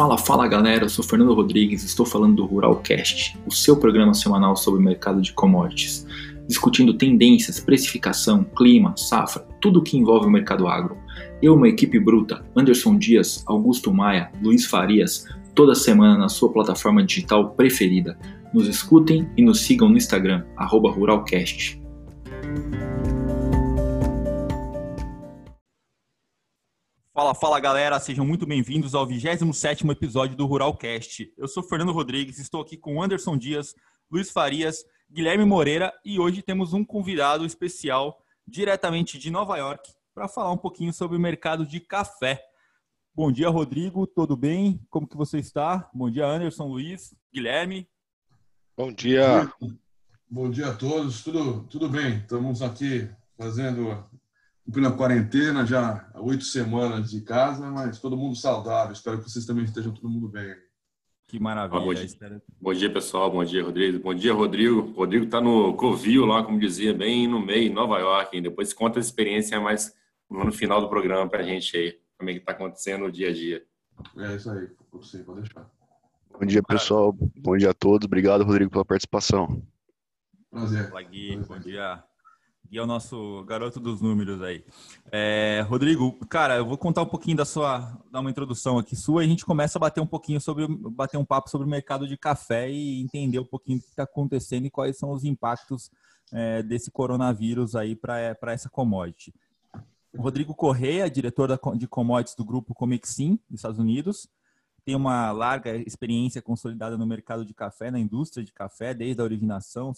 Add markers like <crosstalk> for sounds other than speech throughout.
Fala, fala galera, eu sou Fernando Rodrigues, estou falando do Ruralcast, o seu programa semanal sobre o mercado de commodities, discutindo tendências, precificação, clima, safra, tudo o que envolve o mercado agro. Eu, uma equipe bruta, Anderson Dias, Augusto Maia, Luiz Farias, toda semana na sua plataforma digital preferida. Nos escutem e nos sigam no Instagram, Ruralcast. Fala, fala galera, sejam muito bem-vindos ao 27 episódio do Ruralcast. Eu sou Fernando Rodrigues, estou aqui com Anderson Dias, Luiz Farias, Guilherme Moreira e hoje temos um convidado especial diretamente de Nova York para falar um pouquinho sobre o mercado de café. Bom dia, Rodrigo, tudo bem? Como que você está? Bom dia, Anderson, Luiz, Guilherme. Bom dia. Bom dia a todos, tudo, tudo bem? Estamos aqui fazendo cumprindo a quarentena já há oito semanas de casa, mas todo mundo saudável. Espero que vocês também estejam todo mundo bem. Que maravilha. bom, dia. bom, dia. pessoal. Bom dia, Rodrigo. Bom dia, Rodrigo. Rodrigo está no Covil, lá, como dizia, bem no meio, em Nova York. Hein? Depois conta a experiência mais no final do programa para a gente aí, como é que está acontecendo o dia a dia. É isso aí, você pode deixar. Bom dia, pessoal. Bom dia a todos. Obrigado, Rodrigo, pela participação. Prazer. Olá, Gui. Bom dia. E é o nosso garoto dos números aí. É, Rodrigo, cara, eu vou contar um pouquinho da sua, dar uma introdução aqui sua e a gente começa a bater um pouquinho sobre, bater um papo sobre o mercado de café e entender um pouquinho o que está acontecendo e quais são os impactos é, desse coronavírus aí para essa commodity. Rodrigo Correia, diretor da, de commodities do grupo Comexim, dos Estados Unidos, tem uma larga experiência consolidada no mercado de café, na indústria de café, desde a originação,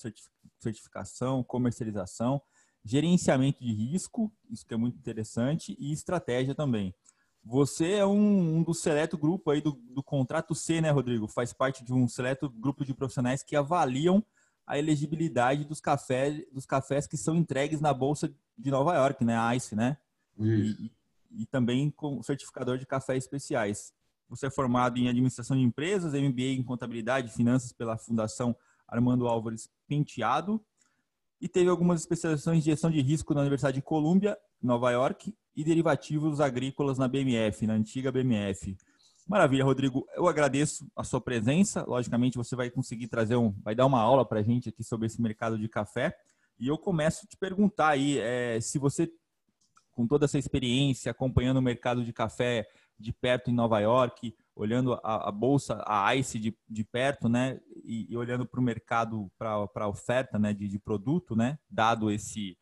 certificação, comercialização gerenciamento de risco, isso que é muito interessante, e estratégia também. Você é um, um do seleto grupo aí do, do, contrato C, né, Rodrigo? Faz parte de um seleto grupo de profissionais que avaliam a elegibilidade dos cafés, dos cafés que são entregues na bolsa de Nova York, né, a ICE, né? E, e, também com certificador de cafés especiais. Você é formado em administração de empresas, MBA em contabilidade e finanças pela Fundação Armando Álvares Penteado e teve algumas especializações de gestão de risco na Universidade de Colômbia, Nova York, e derivativos agrícolas na BMF, na antiga BMF. Maravilha, Rodrigo. Eu agradeço a sua presença. Logicamente, você vai conseguir trazer um, vai dar uma aula para a gente aqui sobre esse mercado de café. E eu começo a te perguntar aí, é, se você, com toda essa experiência, acompanhando o mercado de café de perto em Nova York, olhando a, a, bolsa, a ICE de, de perto, né, e, e olhando para o mercado, para a oferta, né, de, de produto, né, dado esse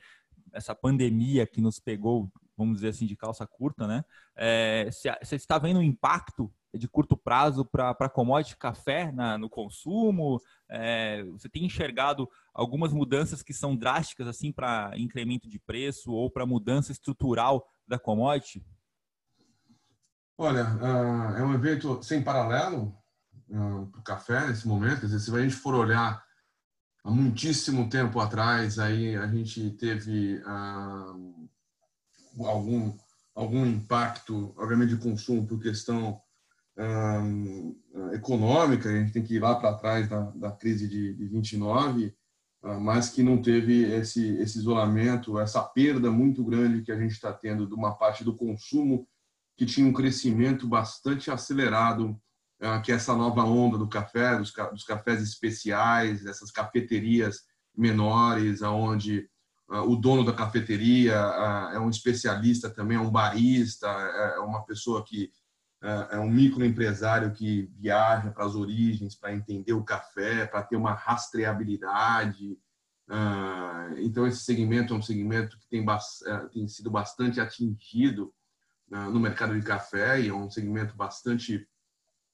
essa pandemia que nos pegou, vamos dizer assim, de calça curta, né, é, você está vendo o impacto de curto prazo para commodity café na, no consumo? É, você tem enxergado algumas mudanças que são drásticas assim para incremento de preço ou para mudança estrutural da commodity? Olha, uh, é um evento sem paralelo uh, para o café nesse momento. Quer dizer, se a gente for olhar há muitíssimo tempo atrás, aí a gente teve uh, algum algum impacto, obviamente, de consumo por questão econômica. A gente tem que ir lá para trás da, da crise de, de 29, mas que não teve esse, esse isolamento, essa perda muito grande que a gente está tendo de uma parte do consumo que tinha um crescimento bastante acelerado, ah, que é essa nova onda do café, dos, dos cafés especiais, essas cafeterias menores, aonde ah, o dono da cafeteria ah, é um especialista também, é um barista, é, é uma pessoa que é um microempresário que viaja para as origens para entender o café, para ter uma rastreabilidade. Então, esse segmento é um segmento que tem, tem sido bastante atingido no mercado de café e é um segmento bastante,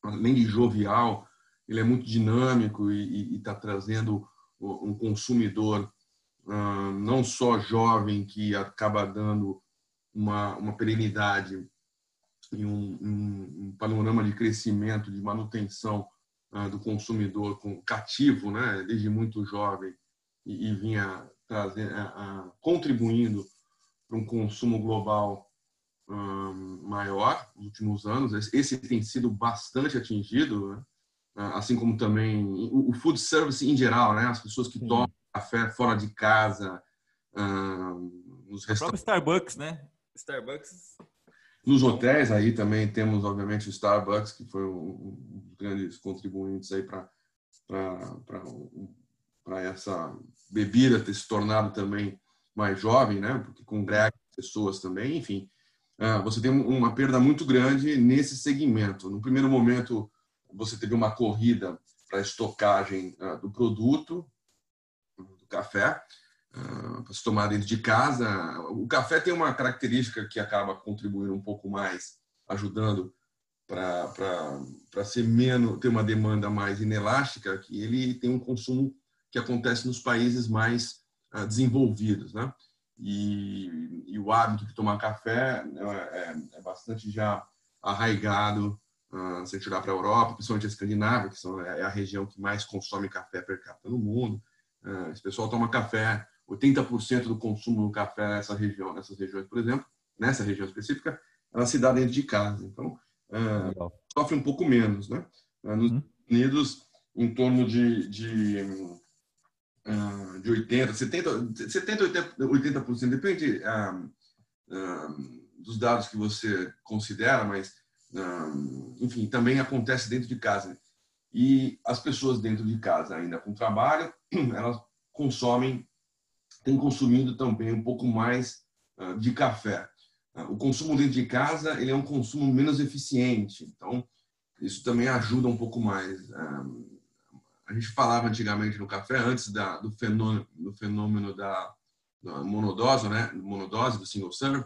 além de jovial, ele é muito dinâmico e está trazendo um consumidor não só jovem que acaba dando uma, uma perenidade e um, um, um, panorama de crescimento, de manutenção do consumidor cativo, né, desde muito jovem e, e vinha trazendo, contribuindo para um consumo global maior nos últimos anos. Esse tem sido bastante atingido, né? Ah, assim como também o food service em geral, né? As pessoas que Sim. tomam café fora de casa, nos restaurantes. Starbucks, né? Starbucks Nos hotéis aí também temos, obviamente, o Starbucks, que foi um, dos grandes contribuintes aí para para essa bebida ter se tornado também mais jovem, né? Porque congrega pessoas também, enfim. Uh, você tem uma perda muito grande nesse segmento. No primeiro momento, você teve uma corrida para estocagem uh, do produto, do café, uh, para se tomar dentro de casa. O café tem uma característica que acaba contribuindo um pouco mais, ajudando para ser menos, ter uma demanda mais inelástica, que ele tem um consumo que acontece nos países mais desenvolvidos, né? E, e, o hábito de tomar café é, é, é bastante já arraigado uh, se a gente olhar para a Europa, principalmente a Escandinávia, que são, é a região que mais consome café per capita no mundo. Uh, esse pessoal toma café, 80% do consumo do café nessa região, nessas regiões, por exemplo, nessa região específica, ela se dá dentro de casa. Então, uh, sofre um pouco menos, né? nos uhum. Estados Unidos, em torno de, de uh, de 80, 70, 70 80%, 80% depende uh, uh, dos dados que você considera, mas, enfim, também acontece dentro de casa. E as pessoas dentro de casa, ainda com trabalho, <clears throat> elas consomem, têm consumido também um pouco mais de café. O consumo dentro de casa ele é um consumo menos eficiente, então isso também ajuda um pouco mais a gente falava antigamente no café, antes da, do, fenômeno, do fenômeno da, da monodose, né? monodose, do single serve,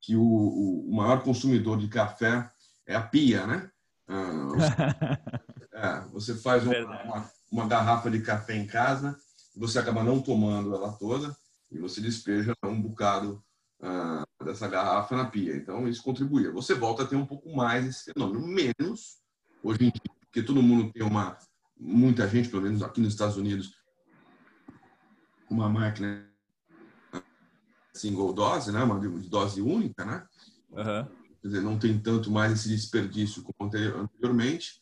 que o, o, maior consumidor de café é a pia, né? Ah, você, <laughs> é, você faz uma, uma, uma, garrafa de café em casa, você acaba não tomando ela toda e você despeja um bocado ah, dessa garrafa na pia. Então, isso contribuía. Você volta a ter um pouco mais esse fenômeno, menos hoje em dia, porque todo mundo tem uma muita gente, pelo menos aqui nos Estados Unidos, uma máquina single dose, né? uma dose única, né? Uhum. Quer dizer, não tem tanto mais esse desperdício como anteriormente,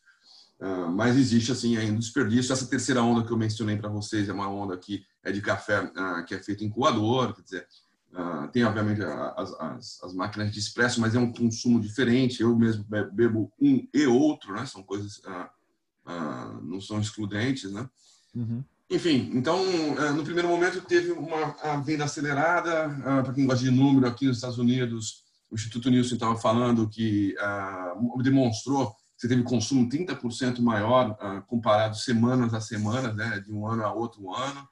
uh, mas existe assim ainda desperdício. Essa terceira onda que eu mencionei para vocês é uma onda que é de café uh, que é feita em coador, quer dizer, uh, tem obviamente as, as, as, máquinas de expresso, mas é um consumo diferente. Eu mesmo bebo um e outro, né? São coisas ah, não são excludentes, né? Uhum. Enfim, então, ah, no primeiro momento teve uma venda acelerada, ah, para quem gosta de número, aqui nos Estados Unidos, o Instituto Nielsen estava falando que demonstrou que você teve consumo 30% maior comparado semanas a semanas, né, de um ano a outro ano,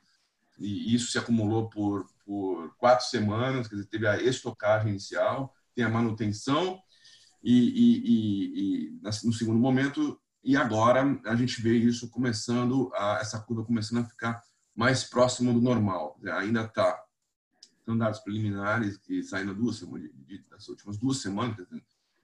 e isso se acumulou por, por quatro semanas, quer dizer, teve a estocagem inicial, tem a manutenção, e, e, e, e no segundo momento e agora a gente vê isso começando, a, essa curva começando a ficar mais próximo do normal. Ainda está, são dados preliminares que saíram duas semanas, das últimas duas semanas,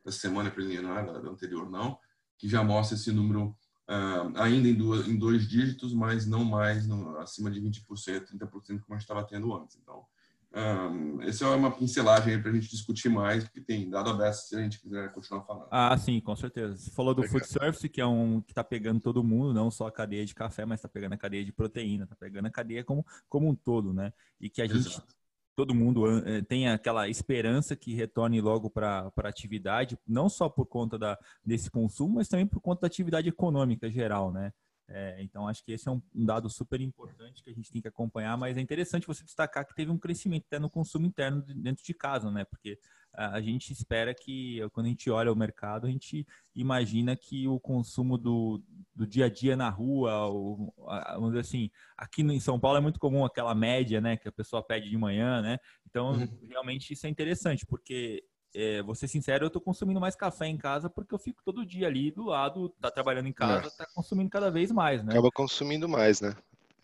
da semana preliminar, da anterior não, que já mostra esse número uh, ainda em, duas, em dois dígitos, mas não mais no, acima de 20%, 30% como a gente estava tendo antes. Então, um, essa é uma pincelagem para a gente discutir mais, porque tem dado aberto se a gente quiser continuar falando. Ah, sim, com certeza. Você falou do food service, que é um que está pegando todo mundo, não só a cadeia de café, mas está pegando a cadeia de proteína, está pegando a cadeia como, como um todo, né? E que a gente, Exato. todo mundo eh, tem aquela esperança que retorne logo para a atividade, não só por conta da, desse consumo, mas também por conta da atividade econômica geral, né? É, então, acho que esse é um, dado super importante que a gente tem que acompanhar, mas é interessante você destacar que teve um crescimento até no consumo interno dentro de casa, né? Porque a, gente espera que, quando a gente olha o mercado, a gente imagina que o consumo do, do dia a dia na rua, ou, vamos dizer assim, aqui em São Paulo é muito comum aquela média, né? Que a pessoa pede de manhã, né? Então, uhum. realmente isso é interessante, porque é, vou ser sincero, eu estou consumindo mais café em casa porque eu fico todo dia ali do lado, tá trabalhando em casa, está consumindo cada vez mais, né? Acaba consumindo mais, né?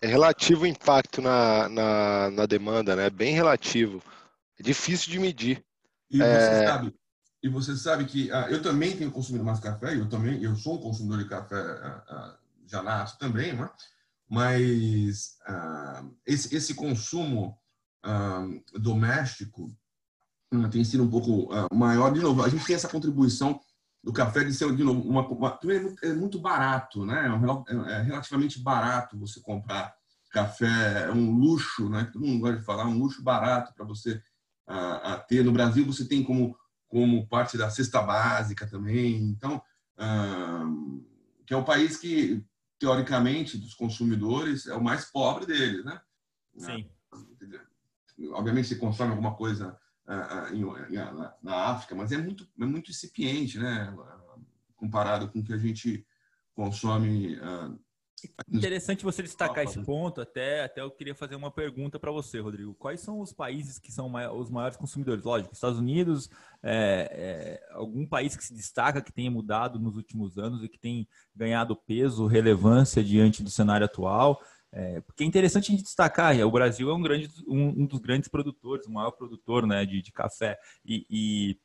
É relativo o impacto na, na, na demanda, né? Bem relativo. É difícil de medir. E é... você sabe, e você sabe que ah, eu também tenho consumido mais café, eu também, eu sou um consumidor de café ah, ah, já nasço também, né? Mas ah, esse, esse consumo ah, doméstico tem sido um pouco uh, maior. De novo, a gente tem essa contribuição do café de ser, de novo, uma, uma é, muito barato, né? É, é, é relativamente barato você comprar café, é um luxo, né? Todo mundo gosta de falar, um luxo barato para você uh, ter. No Brasil, você tem como como parte da cesta básica também. Então, que é o país que, teoricamente, dos consumidores, é o mais pobre deles, né? Sim. Obviamente, você consome alguma coisa na África, mas é muito, é muito incipiente, né? Comparado com o que a gente consome Interessante você destacar esse ponto. Até, até eu queria fazer uma pergunta para você, Rodrigo. Quais são os países que são os maiores consumidores? Lógico, Estados Unidos, é, é, algum país que se destaca, que tenha mudado nos últimos anos e que tem ganhado peso, relevância diante do cenário atual. É, porque é interessante a gente destacar, o Brasil é um, grande, um, um dos grandes produtores, o maior produtor né, de, de café. E, e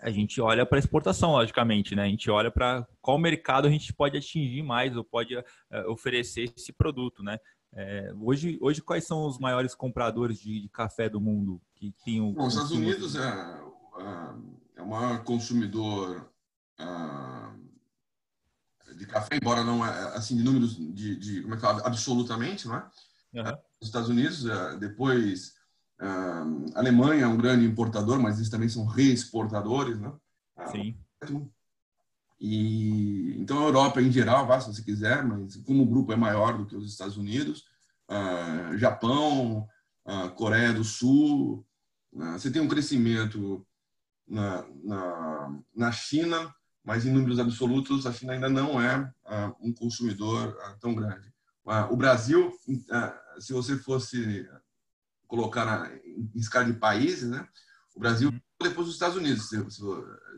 a gente olha para exportação, logicamente, né? A gente olha para qual mercado a gente pode atingir mais ou pode uh, oferecer esse produto, né? É, hoje, hoje, quais são os maiores compradores de, de café do mundo que tem? Bom, os Estados Unidos é, é, é, o maior consumidor uh, de café, embora não assim de números de, de como é que fala, absolutamente, não é? Uhum. Os Estados Unidos, depois a Alemanha é um grande importador, mas eles também são reexportadores, né? Sim. E então a Europa em geral, vá se você quiser, mas como o grupo é maior do que os Estados Unidos, Japão, Coreia do Sul, você tem um crescimento na, na, na China, mas em números absolutos a China ainda não é um consumidor tão grande. o Brasil, se você fosse colocar na, em escala de países, né? O Brasil depois dos Estados Unidos, se, se,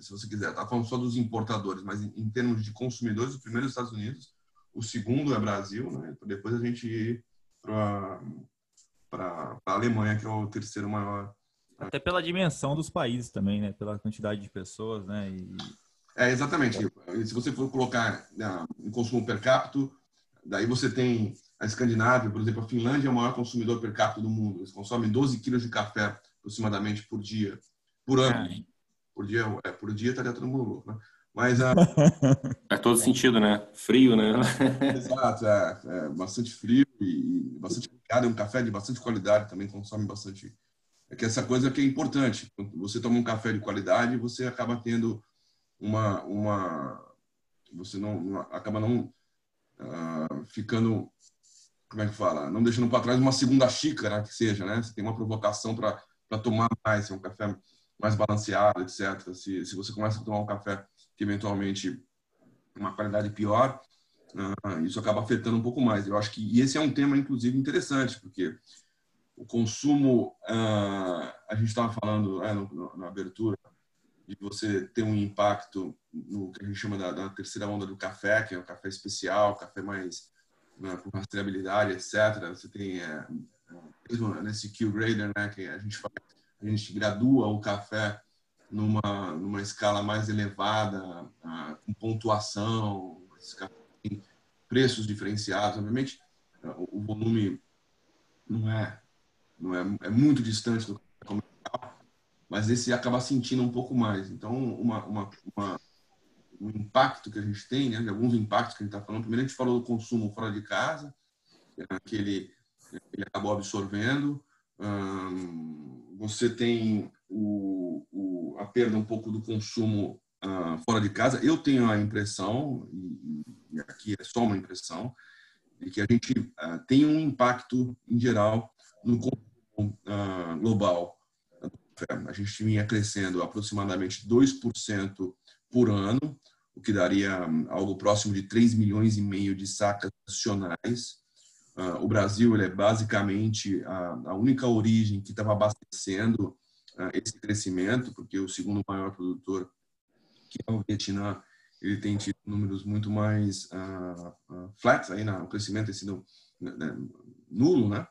se você quiser. Tá falando só dos importadores, mas em, em, termos de consumidores, o primeiro é os Estados Unidos, o segundo é Brasil, né? Depois a gente ir para para a Alemanha, que é o terceiro maior. Até pela dimensão dos países também, né? Pela quantidade de pessoas, né? E... É, exatamente. Se você for colocar né, em consumo per capita, daí você tem a Escandinávia, por exemplo, a Finlândia é o maior consumidor per capita do mundo. Eles consomem 12 quilos de café aproximadamente por dia, por ano. É. Por dia, é, por dia estaria todo mundo louco, né? Mas a... <laughs> Faz todo sentido, né? Frio, né? <laughs> Exato, é, é bastante frio e, bastante complicado. É um café de bastante qualidade, também consome bastante. É que essa coisa que é importante. Quando você toma um café de qualidade, você acaba tendo uma, uma você não acaba não uh, ficando como é que fala? Não deixando para trás uma segunda xícara que seja, né? Você tem uma provocação para tomar mais, é um café mais balanceado, etc. Se, se você começa a tomar um café que eventualmente uma qualidade pior, uh, isso acaba afetando um pouco mais. Eu acho que esse é um tema inclusive interessante porque o consumo, uh, a gente estava falando é, no, no, na abertura de você ter um impacto no que a gente chama da, da terceira onda do café, que é o café especial, café mais né, com rastreabilidade, etc. Você tem é, mesmo nesse Q-Grader, né, que a gente faz, a gente gradua o café numa numa escala mais elevada, com pontuação, preços diferenciados, obviamente o, volume não é não é, é muito distante do comercial, mas esse acaba sentindo um pouco mais. Então, uma, uma, uma o impacto que a gente tem, né, de alguns impactos que a gente está falando. Primeiro, a gente falou do consumo fora de casa, que ele, ele acabou absorvendo. você tem o, o, a perda um pouco do consumo uh, fora de casa. Eu tenho a impressão, e, e, aqui é só uma impressão, de que a gente uh, tem um impacto, em geral, no consumo uh, global. A gente vinha crescendo aproximadamente 2% por ano, o que daria hum, algo próximo de 3 milhões e meio de sacas nacionais. Uh, o Brasil ele é basicamente a, única origem que estava abastecendo uh, esse crescimento, porque o segundo maior produtor, que é o Vietnã, ele tem tido números muito mais uh, flats, aí, o crescimento tem sido né, né nulo, né?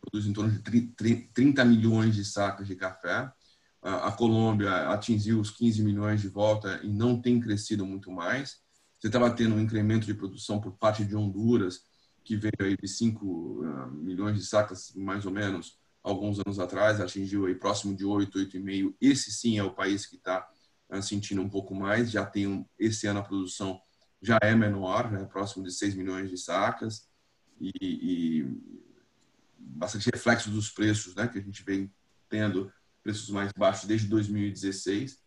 Produz em torno de 30 milhões de sacas de café a Colômbia atingiu os 15 milhões de volta e não tem crescido muito mais. Você estava tendo um incremento de produção por parte de Honduras, que veio aí de 5 ah, milhões de sacas, mais ou menos, alguns anos atrás, atingiu aí próximo de 8, 8,5. Esse sim é o país que está ah, sentindo um pouco mais. Já tem um, esse ano a produção já é menor, né, próximo de 6 milhões de sacas e, e bastante reflexo dos preços, né, que a gente vem tendo preços mais baixos desde 2016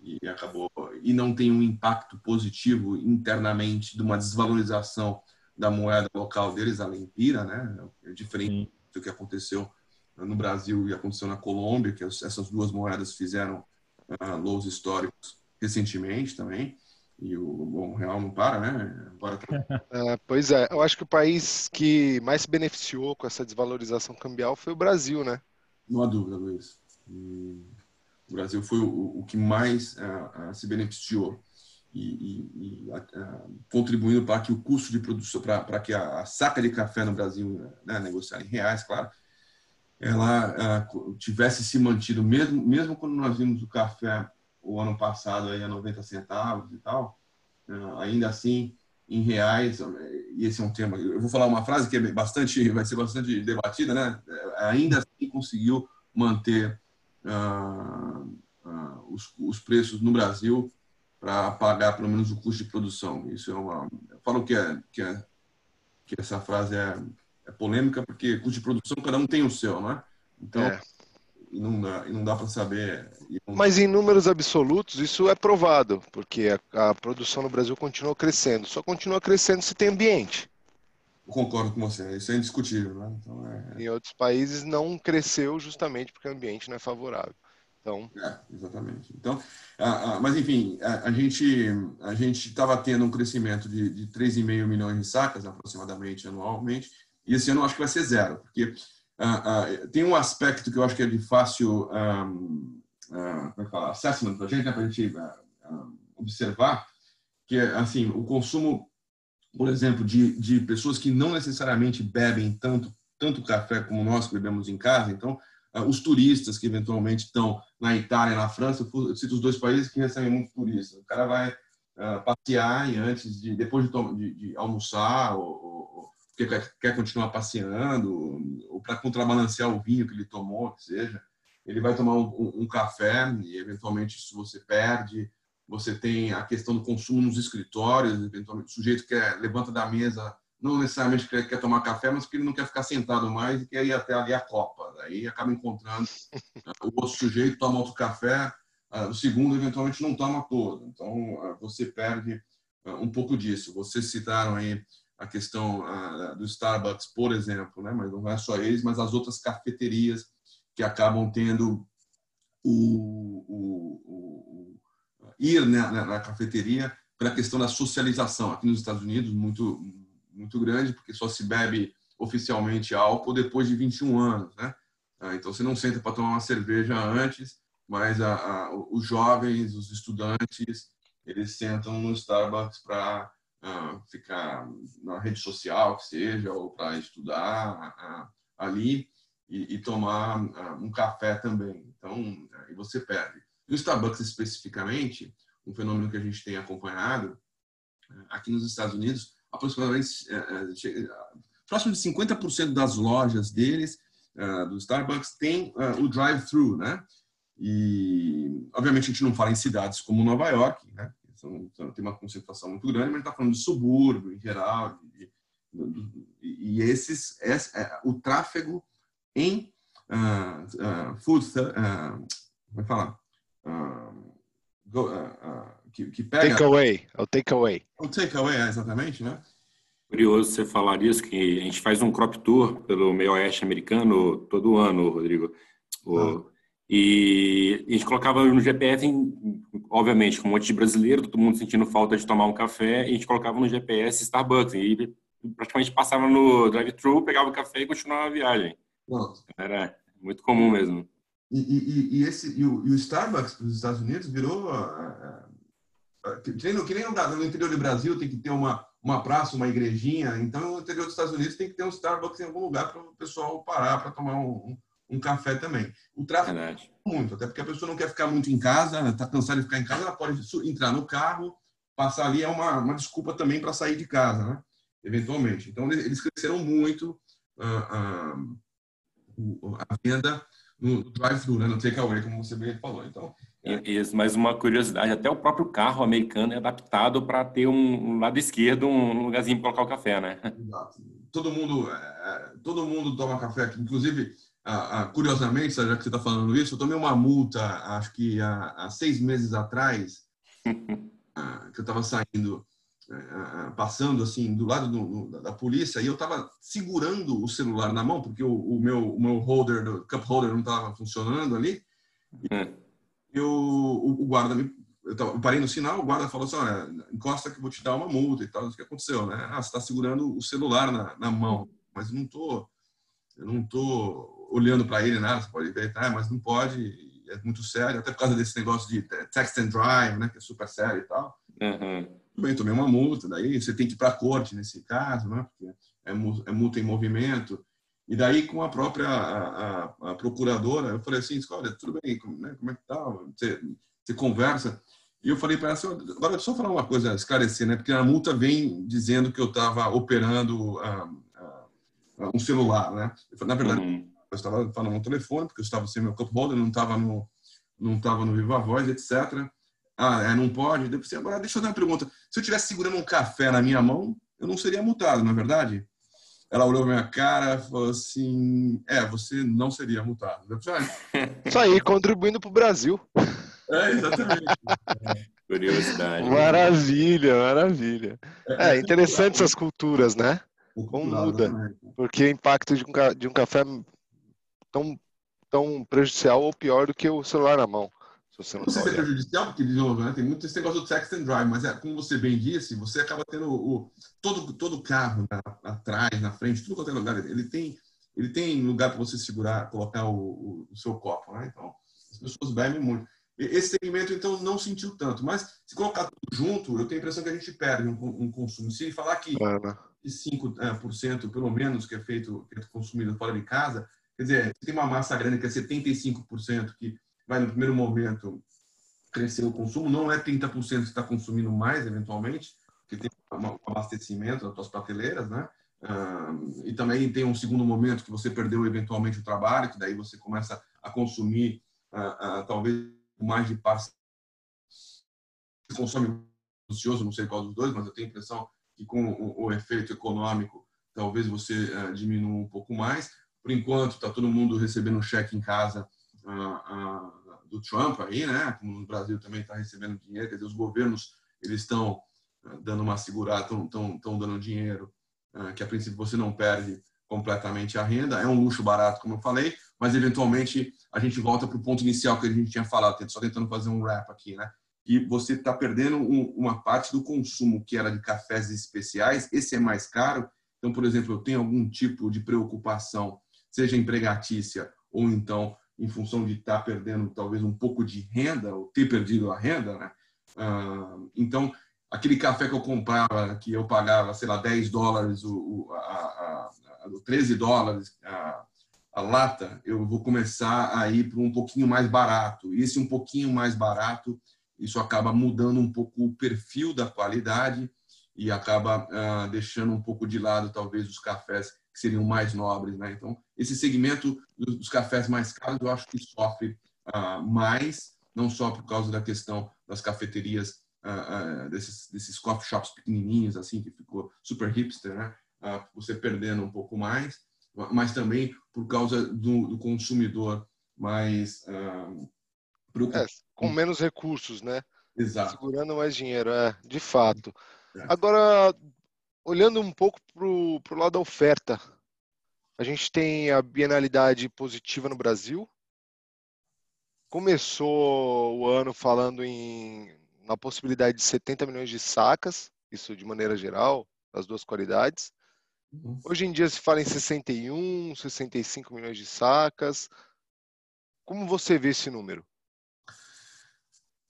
e acabou e não tem um impacto positivo internamente de uma desvalorização da moeda local deles, a lempira, né? É diferente Sim. do que aconteceu no Brasil e aconteceu na Colômbia, que essas duas moedas fizeram uh, lows históricos recentemente também. E o, bom, real não para, né? Tá... é, pois é, eu acho que o país que mais se beneficiou com essa desvalorização cambial foi o Brasil, né? Não há dúvida, Luiz. E o Brasil foi o, o que mais uh, uh, se beneficiou e, e, e uh, contribuindo para que o custo de produção, para que a, a, saca de café no Brasil, né, negociada em reais, claro, ela tivesse se mantido, mesmo, mesmo quando nós vimos o café o ano passado aí a 90 centavos e tal, ainda assim em reais, e esse é um tema, eu vou falar uma frase que é bastante, vai ser bastante debatida, né? Ainda assim conseguiu manter uh, uh, os, os, preços no Brasil para pagar pelo menos o custo de produção. Isso é uma. Eu falo que, é, que, é, que essa frase é, é polêmica, porque custo de produção cada um tem o seu, né? Então. É. E não dá, e não dá para saber. Não... Mas em números absolutos, isso é provado, porque a, a produção no Brasil continua crescendo. Só continua crescendo se tem ambiente. concordo com você, isso é indiscutível. Né? Então, é... Em outros países não cresceu justamente porque o ambiente não é favorável. Então... É, exatamente. Então, a, a, mas enfim, a, a gente a gente estava tendo um crescimento de, de 3,5 milhões de sacas aproximadamente anualmente, e esse ano eu acho que vai ser zero, porque tem um aspecto que eu acho que é de fácil um, é que fala? assessment para a gente, né, para a gente observar, que é assim, o consumo, por exemplo, de, de pessoas que não necessariamente bebem tanto tanto café como nós que bebemos em casa, então ah, os turistas que eventualmente estão na Itália, na França, eu cito os dois países que recebem muito turista. O cara vai passear e antes de, depois de, de, de almoçar, ou, porque quer, continuar passeando, ou para contrabalancear o vinho que ele tomou, que seja, ele vai tomar um, um, café e eventualmente isso você perde. Você tem a questão do consumo nos escritórios, eventualmente o sujeito que levanta da mesa não necessariamente quer, quer, tomar café, mas porque ele não quer ficar sentado mais e quer ir até ali a copa. Aí acaba encontrando <laughs> o outro sujeito, toma outro café, ah, o segundo eventualmente não toma todo. Então ah, você perde ah, um pouco disso. Vocês citaram aí a questão do Starbucks, por exemplo, né? mas não é só eles, mas as outras cafeterias que acabam tendo o, o, o, o ir né, na cafeteria pela questão da socialização. Aqui nos Estados Unidos, muito muito grande, porque só se bebe oficialmente álcool depois de 21 anos, né? Ah, então você não senta para tomar uma cerveja antes, mas a, a, os jovens, os estudantes, eles sentam no Starbucks para uh, ficar na rede social, que seja, ou para estudar ali e, e tomar uh, um café também. Então, aí você perde. No Starbucks especificamente, um fenômeno que a gente tem acompanhado aqui nos Estados Unidos aproximadamente é, é, próximo de 50% das lojas deles, do Starbucks, tem o drive-thru, né? E, obviamente, a gente não fala em cidades como Nova York, né? Tem uma concentração muito grande, mas a gente está falando de subúrbio em geral. E, e esses, é, o tráfego em uh, uh, food, uh, como é falar? Uh, go, que, que pega. Takeaway, é o takeaway. O takeaway, é, exatamente, né? Curioso você falar isso, que a gente faz um crop tour pelo meio oeste americano todo ano, Rodrigo. O, ah. E a gente colocava no GPS, obviamente, com um monte de brasileiro, todo mundo sentindo falta de tomar um café, e a gente colocava no GPS Starbucks. E praticamente passava no drive-thru, pegava o café e continuava a viagem. Nossa. Era muito comum mesmo. E, e, e esse, e o, e o Starbucks para os Estados Unidos virou uh, que nem, que nem no interior do Brasil tem que ter uma, uma praça, uma igrejinha, então no interior dos Estados Unidos tem que ter um Starbucks em algum lugar para o pessoal parar para tomar um, um, um, café também. O tráfego é muito, até porque a pessoa não quer ficar muito em casa, está cansada de ficar em casa, ela pode entrar no carro, passar ali é uma, uma desculpa também para sair de casa, né? eventualmente. Então eles cresceram muito uh, uh, a venda no drive-thru, né? no takeaway, como você bem falou. Então isso, mas uma curiosidade, até o próprio carro americano é adaptado para ter um, lado esquerdo, um lugarzinho para colocar o café, né? Exato. Todo mundo, é, todo mundo toma café aqui. Inclusive, ah, ah, curiosamente, já que você está falando isso, eu tomei uma multa, acho que há, há seis meses atrás, <laughs> ah, que eu estava saindo, eh, passando assim do lado do, da polícia, e eu estava segurando o celular na mão, porque o, o meu, o meu holder, o cup holder não estava funcionando ali. E eu, o, o guarda me eu, tava, eu, parei no sinal, o guarda falou assim, olha, encosta que eu vou te dar uma multa e tal. O que aconteceu, né? Ah, você está segurando o celular na, na mão, mas eu não tô, eu não tô olhando para ele nada. Você pode ver, tá? Mas não pode. É muito sério, até por causa desse negócio de text and drive, né? Que é super sério e tal. Uhum. Bem, tomei uma multa. Daí você tem que ir para a corte nesse caso, né? Porque é, é multa em movimento. E daí, com a própria a, a, a procuradora, eu falei assim, olha, tudo bem, como, né, como é que tá? Você, você conversa. E eu falei para ela, assim, agora só falar uma coisa, esclarecer, né? Porque a multa vem dizendo que eu estava operando ah, ah, um celular, né? Na verdade, uhum. Eu estava falando no telefone, porque eu estava sem meu cup holder, não estava no, não estava no Viva Voz, etc. Ah, é, não pode? Depois, agora, deixa eu dar uma pergunta. Se eu estivesse segurando um café na minha mão, eu não seria multado, não é verdade? Ela olhou minha cara e falou assim: É, você não seria multado. Isso aí, contribuindo para o Brasil. É, exatamente. <laughs> Curiosidade. Maravilha, maravilha. É, é interessante essas culturas, né? Como muda. Porque o impacto de um, de um café tão, tão prejudicial ou pior do que o celular na mão. Se você não, não sei se é prejudicial, porque, de novo, né, tem muito esse negócio do text and drive, mas é, como você bem disse, você acaba tendo o, todo, todo carro na, atrás, na frente, tudo quanto é lugar, ele tem, ele tem lugar para você segurar, colocar o, o, o, seu copo, né? Então, as pessoas bebem muito. Esse segmento, então, não sentiu tanto. Mas, se colocar tudo junto, eu tenho a impressão que a gente perde um, um consumo. Se falar que é, né? 5%, pelo menos, que é feito, que é consumido fora de casa, quer dizer, você tem uma massa grande que é 75%, que vai, no primeiro momento, crescer o consumo. Não é 30% que está consumindo mais, eventualmente, porque tem um abastecimento das suas prateleiras, né? e também tem um segundo momento que você perdeu eventualmente o trabalho, que daí você começa a consumir, talvez mais de parceiros consome ocioso, não sei qual dos dois, mas eu tenho a impressão que com o, o efeito econômico talvez você uh, diminua um pouco mais. Por enquanto, está todo mundo recebendo um cheque em casa uh, uh, do Trump aí, né? Como no Brasil também está recebendo dinheiro, quer dizer, os governos eles estão dando uma segurada, estão dando dinheiro, que a princípio você não perde completamente a renda. É um luxo barato, como eu falei, mas eventualmente a gente volta para o ponto inicial que a gente tinha falado, só tentando fazer um wrap aqui, né? E você está perdendo um, uma parte do consumo que era de cafés especiais, esse é mais caro. Então, por exemplo, eu tenho algum tipo de preocupação, seja empregatícia ou então em função de estar tá perdendo talvez um pouco de renda ou ter perdido a renda, né? Ah, então, aquele café que eu comprava, que eu pagava, sei lá, 10 dólares, o, a, a, a, 13 dólares, a, a lata, eu vou começar a ir para um pouquinho mais barato. E esse um pouquinho mais barato, isso acaba mudando um pouco o perfil da qualidade e acaba ah, deixando um pouco de lado, talvez, os cafés que seriam mais nobres. Né? Então, esse segmento dos cafés mais caros, eu acho que sofre ah, mais, não só por causa da questão das cafeterias, ah, desses, desses coffee shops pequenininhos, assim, que ficou super hipster, né? você perdendo um pouco mais, mas também por causa do, do consumidor mais é, com menos recursos, né? Exato. Segurando mais dinheiro, é, de fato. É. Agora, olhando um pouco para o lado da oferta, a gente tem a bienalidade positiva no Brasil. Começou o ano falando em na possibilidade de 70 milhões de sacas, isso de maneira geral, as duas qualidades. Uhum. Hoje em dia se fala em 61, 65 milhões de sacas. Como você vê esse número?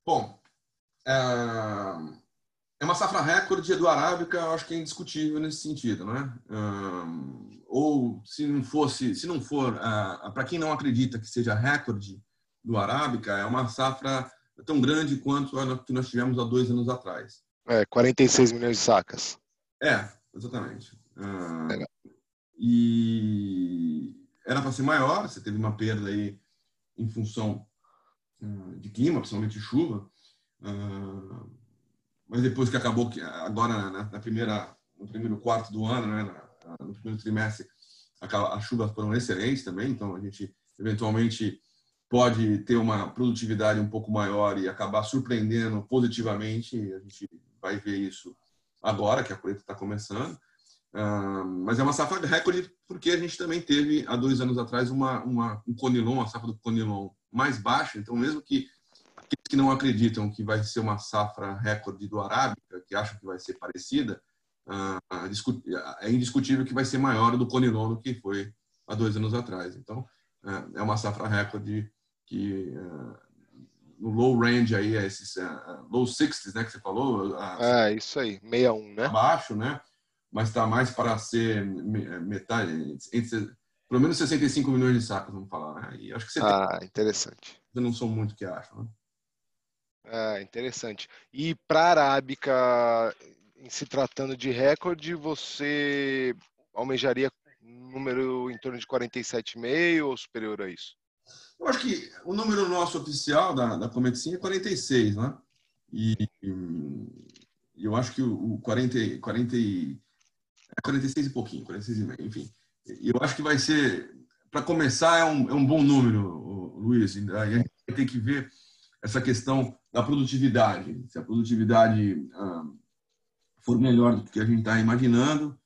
Bom, é, é uma safra recorde do Arábica, eu acho que é indiscutível nesse sentido, né? Ou se não fosse, se não for, para quem não acredita que seja recorde do Arábica, é uma safra tão grande quanto a que nós tivemos há dois anos atrás. É, 46 milhões de sacas. É, exatamente. Uh, e era para ser maior, você teve uma perda aí em função uh, de clima, principalmente chuva. Uh, mas depois que acabou, agora na, na, primeira, no primeiro quarto do ano, né, na, no primeiro trimestre, as chuvas foram excelentes também, então a gente eventualmente pode ter uma produtividade um pouco maior e acabar surpreendendo positivamente. A gente vai ver isso agora que a colheita está começando. Uh, mas é uma safra de recorde porque a gente também teve há dois anos atrás uma, uma um conilon, a safra do conilon mais baixa. Então, mesmo que que não acreditam que vai ser uma safra recorde do arábica, que acham que vai ser parecida, uh, é indiscutível que vai ser maior do conilon do que foi há dois anos atrás. Então, uh, é uma safra recorde que no low range aí, é esses low 60s, né, que você falou. É, isso aí, 61, né? Abaixo, né? mas está mais para ser metade, entre, pelo menos 65 milhões de sacos, vamos falar. Né? E acho que você ah, interessante. Eu não sou muito que acho. Né? Ah, interessante. E para a Arábica, em se tratando de recorde, você almejaria um número em torno de 47,5 ou superior a isso? Eu acho que o número nosso oficial da, da Cometicin é 46, né? E, e eu acho que o, o 40, 40 46 e pouquinho, 46 e meio, enfim. Eu acho que vai ser, para começar, é um, é um bom número, Luiz. Aí a gente vai ter que ver essa questão da produtividade. Se a produtividade ah, for melhor do que a gente está imaginando,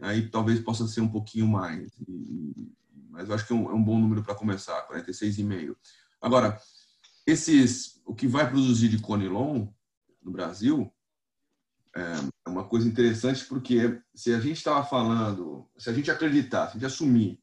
aí talvez possa ser um pouquinho mais. E, mas eu acho que é um, é um bom número para começar, 46,5. Agora, esses, o que vai produzir de Conilon no Brasil é uma coisa interessante porque se a gente estava falando, se a gente acreditar, se a gente assumir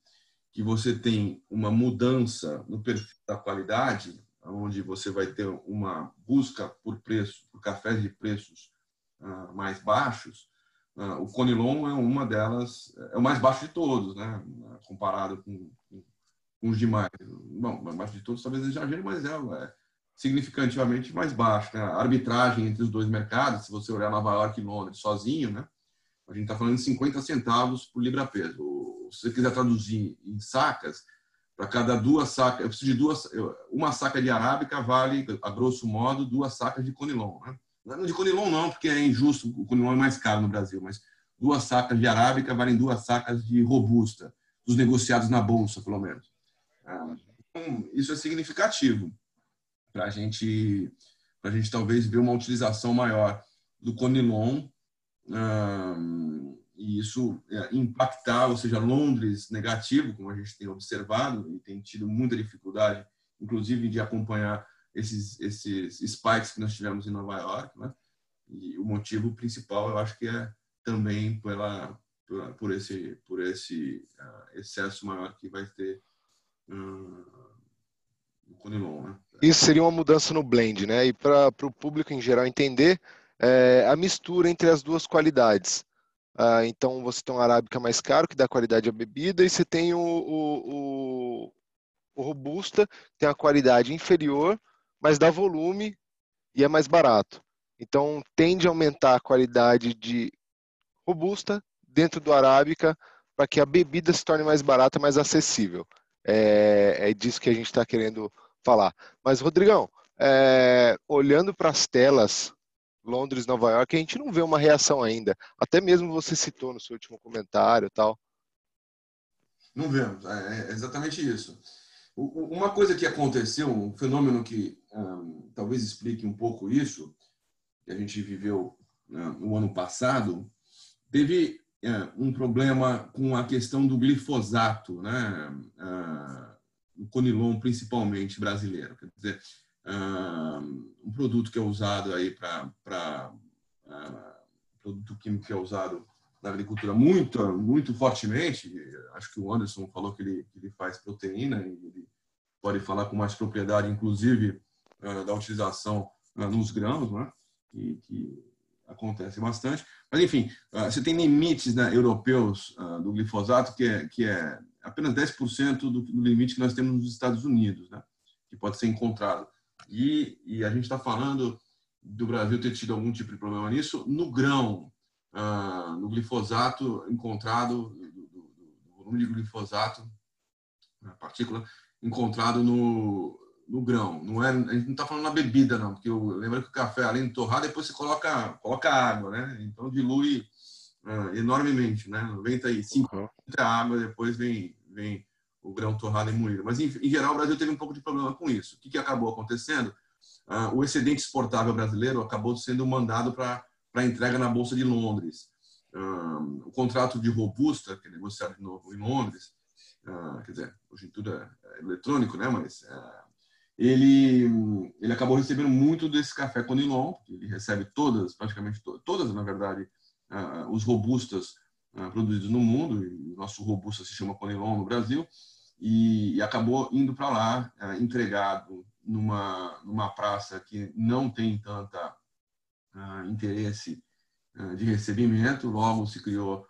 que você tem uma mudança no perfil da qualidade, onde você vai ter uma busca por preço, por cafés de preços uh, mais baixos, uh, o Conilon é uma delas, é o mais baixo de todos, né? comparado com, com, os demais. Bom, mais baixo de todos talvez exagere, mas é, é significativamente mais baixo. Né? A arbitragem entre os dois mercados, se você olhar Nova York e Londres sozinho, né? a gente está falando de 50 centavos por libra-peso. Se você quiser traduzir em sacas, para cada duas sacas, eu preciso de duas, uma saca de arábica vale, a grosso modo, duas sacas de conilon. Né? De conilon não, porque é injusto, o conilon é mais caro no Brasil, mas duas sacas de arábica valem duas sacas de robusta, dos negociados na bolsa, pelo menos. Ah, então, isso é significativo para a gente, a gente talvez ver uma utilização maior do Conilon um, e isso é, impactar, ou seja, Londres negativo, como a gente tem observado e tem tido muita dificuldade, inclusive de acompanhar esses, esses spikes que nós tivemos em Nova York, né? E o motivo principal, eu acho que é também pela por, por esse por esse uh, excesso maior que vai ter uh, no Conilon, né? Isso seria uma mudança no blend, né? E para o público em geral entender é, a mistura entre as duas qualidades. Ah, então você tem um arábica mais caro que dá qualidade à bebida e você tem o, o, o, o robusta que tem a qualidade inferior, mas dá volume e é mais barato. Então tende a aumentar a qualidade de robusta dentro do arábica para que a bebida se torne mais barata, mais acessível. É, é disso que a gente está querendo falar. Mas, Rodrigão, é, olhando para as telas Londres, Nova York, a gente não vê uma reação ainda. Até mesmo você citou no seu último comentário tal. Não vemos, é, é exatamente isso. Uma coisa que aconteceu, um fenômeno que talvez explique um pouco isso, que a gente viveu né, no ano passado, teve é, um problema com a questão do glifosato, né? Uh, o conilon principalmente brasileiro. Quer dizer, um produto que é usado aí para produto químico que é usado na agricultura muito muito fortemente. Acho que o Anderson falou que ele, que ele faz proteína e ele pode falar com mais propriedade, inclusive da utilização nos grãos, né? que, que acontece bastante. Mas enfim, você tem limites né, europeus do glifosato que é, que é apenas 10% do, do limite que nós temos nos Estados Unidos, né? que pode ser encontrado. E, e a gente está falando do Brasil ter tido algum tipo de problema nisso no grão, ah, no glifosato encontrado, do, do, do, volume de glifosato, a partícula encontrado no, no grão. Não é, a gente não está falando na bebida, não, porque eu lembro que o café, além de torrar, depois você coloca, coloca água, né? Então dilui uh, enormemente, né? 95 uhum. é água, depois vem, vem o grão torrado e moído. Mas, em, em, geral, o Brasil teve um pouco de problema com isso. O que, que acabou acontecendo? Uh, o excedente exportável brasileiro acabou sendo mandado para entrega na Bolsa de Londres. Uh, o contrato de robusta, que é negociado de novo em Londres, uh, quer dizer, hoje tudo é, é eletrônico, né? Mas ele, ele acabou recebendo muito desse café Conilon, ele recebe todas, praticamente to todas, na verdade, os robustas produzidos no mundo, e nosso robusta se chama Conilon no Brasil, e, e acabou indo para lá, entregado numa, numa praça que não tem tanta uh, interesse de recebimento, logo se criou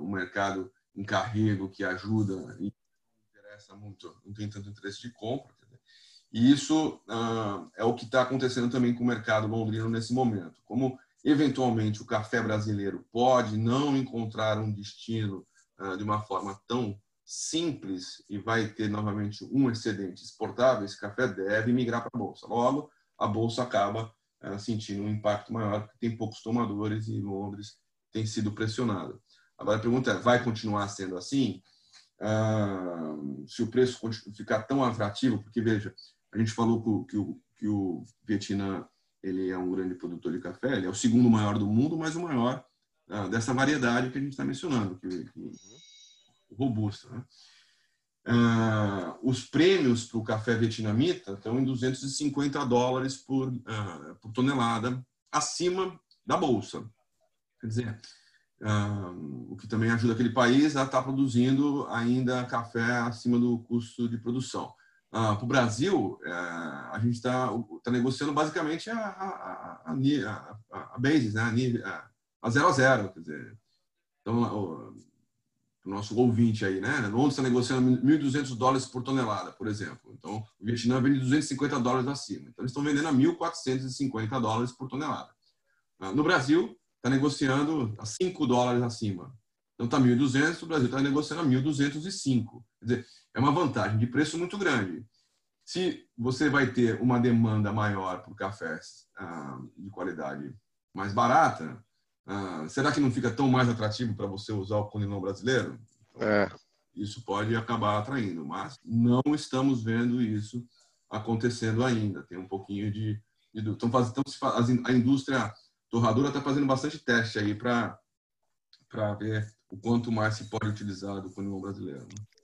um mercado em carrego que ajuda e interessa muito, não tem tanto interesse de compra. E isso é o que está acontecendo também com o mercado londrino nesse momento. Como eventualmente o café brasileiro pode não encontrar um destino de uma forma tão simples e vai ter novamente um excedente exportável, esse café deve migrar para a bolsa. Logo, a bolsa acaba uh, sentindo um impacto maior, porque tem poucos tomadores e Londres tem sido pressionado. Agora a pergunta é: vai continuar sendo assim? Uh, se o preço ficar tão atrativo, porque veja, a gente falou que o, que o Vietnã ele é um grande produtor de café, ele é o segundo maior do mundo, mas o maior uh, dessa variedade que a gente está mencionando, que, que robusta. Né? Uh, os prêmios para o café vietnamita estão em 250 dólares por, uh, por tonelada, acima da bolsa. Quer dizer, o que também ajuda aquele país a estar tá produzindo ainda café acima do custo de produção. Para o Brasil, eh, a gente está tá negociando basicamente a, a, a, a, a basis, né? a, zero a zero. Quer dizer, então, o nosso ouvinte aí, né? Londres está negociando 1.200 dólares por tonelada, por exemplo. Então, o Vietnã vende 250 dólares acima. Então, eles estão vendendo a 1.450 dólares por tonelada. Ah, no Brasil, está negociando a 5 dólares acima. Então, está 1.200, o Brasil está negociando a 1.205. Quer dizer, é uma vantagem de preço muito grande. Se você vai ter uma demanda maior por cafés ah, de qualidade mais barata, ah, será que não fica tão mais atrativo para você usar o conilon brasileiro? É. Isso pode acabar atraindo, mas não estamos vendo isso acontecendo ainda. Tem um pouquinho de. de estão fazendo, a indústria torradora está fazendo bastante teste aí para ver o quanto mais se pode utilizar do conilon brasileiro. Né?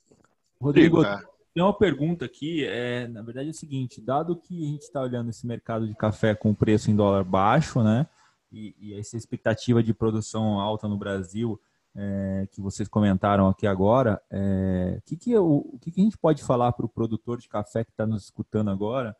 Rodrigo, é. tem uma pergunta aqui. É, na verdade é o seguinte: dado que a gente está olhando esse mercado de café com preço em dólar baixo, né? e, e essa expectativa de produção alta no Brasil é, que vocês comentaram aqui agora, é, que que o, o que, que a gente pode falar para o produtor de café que está nos escutando agora,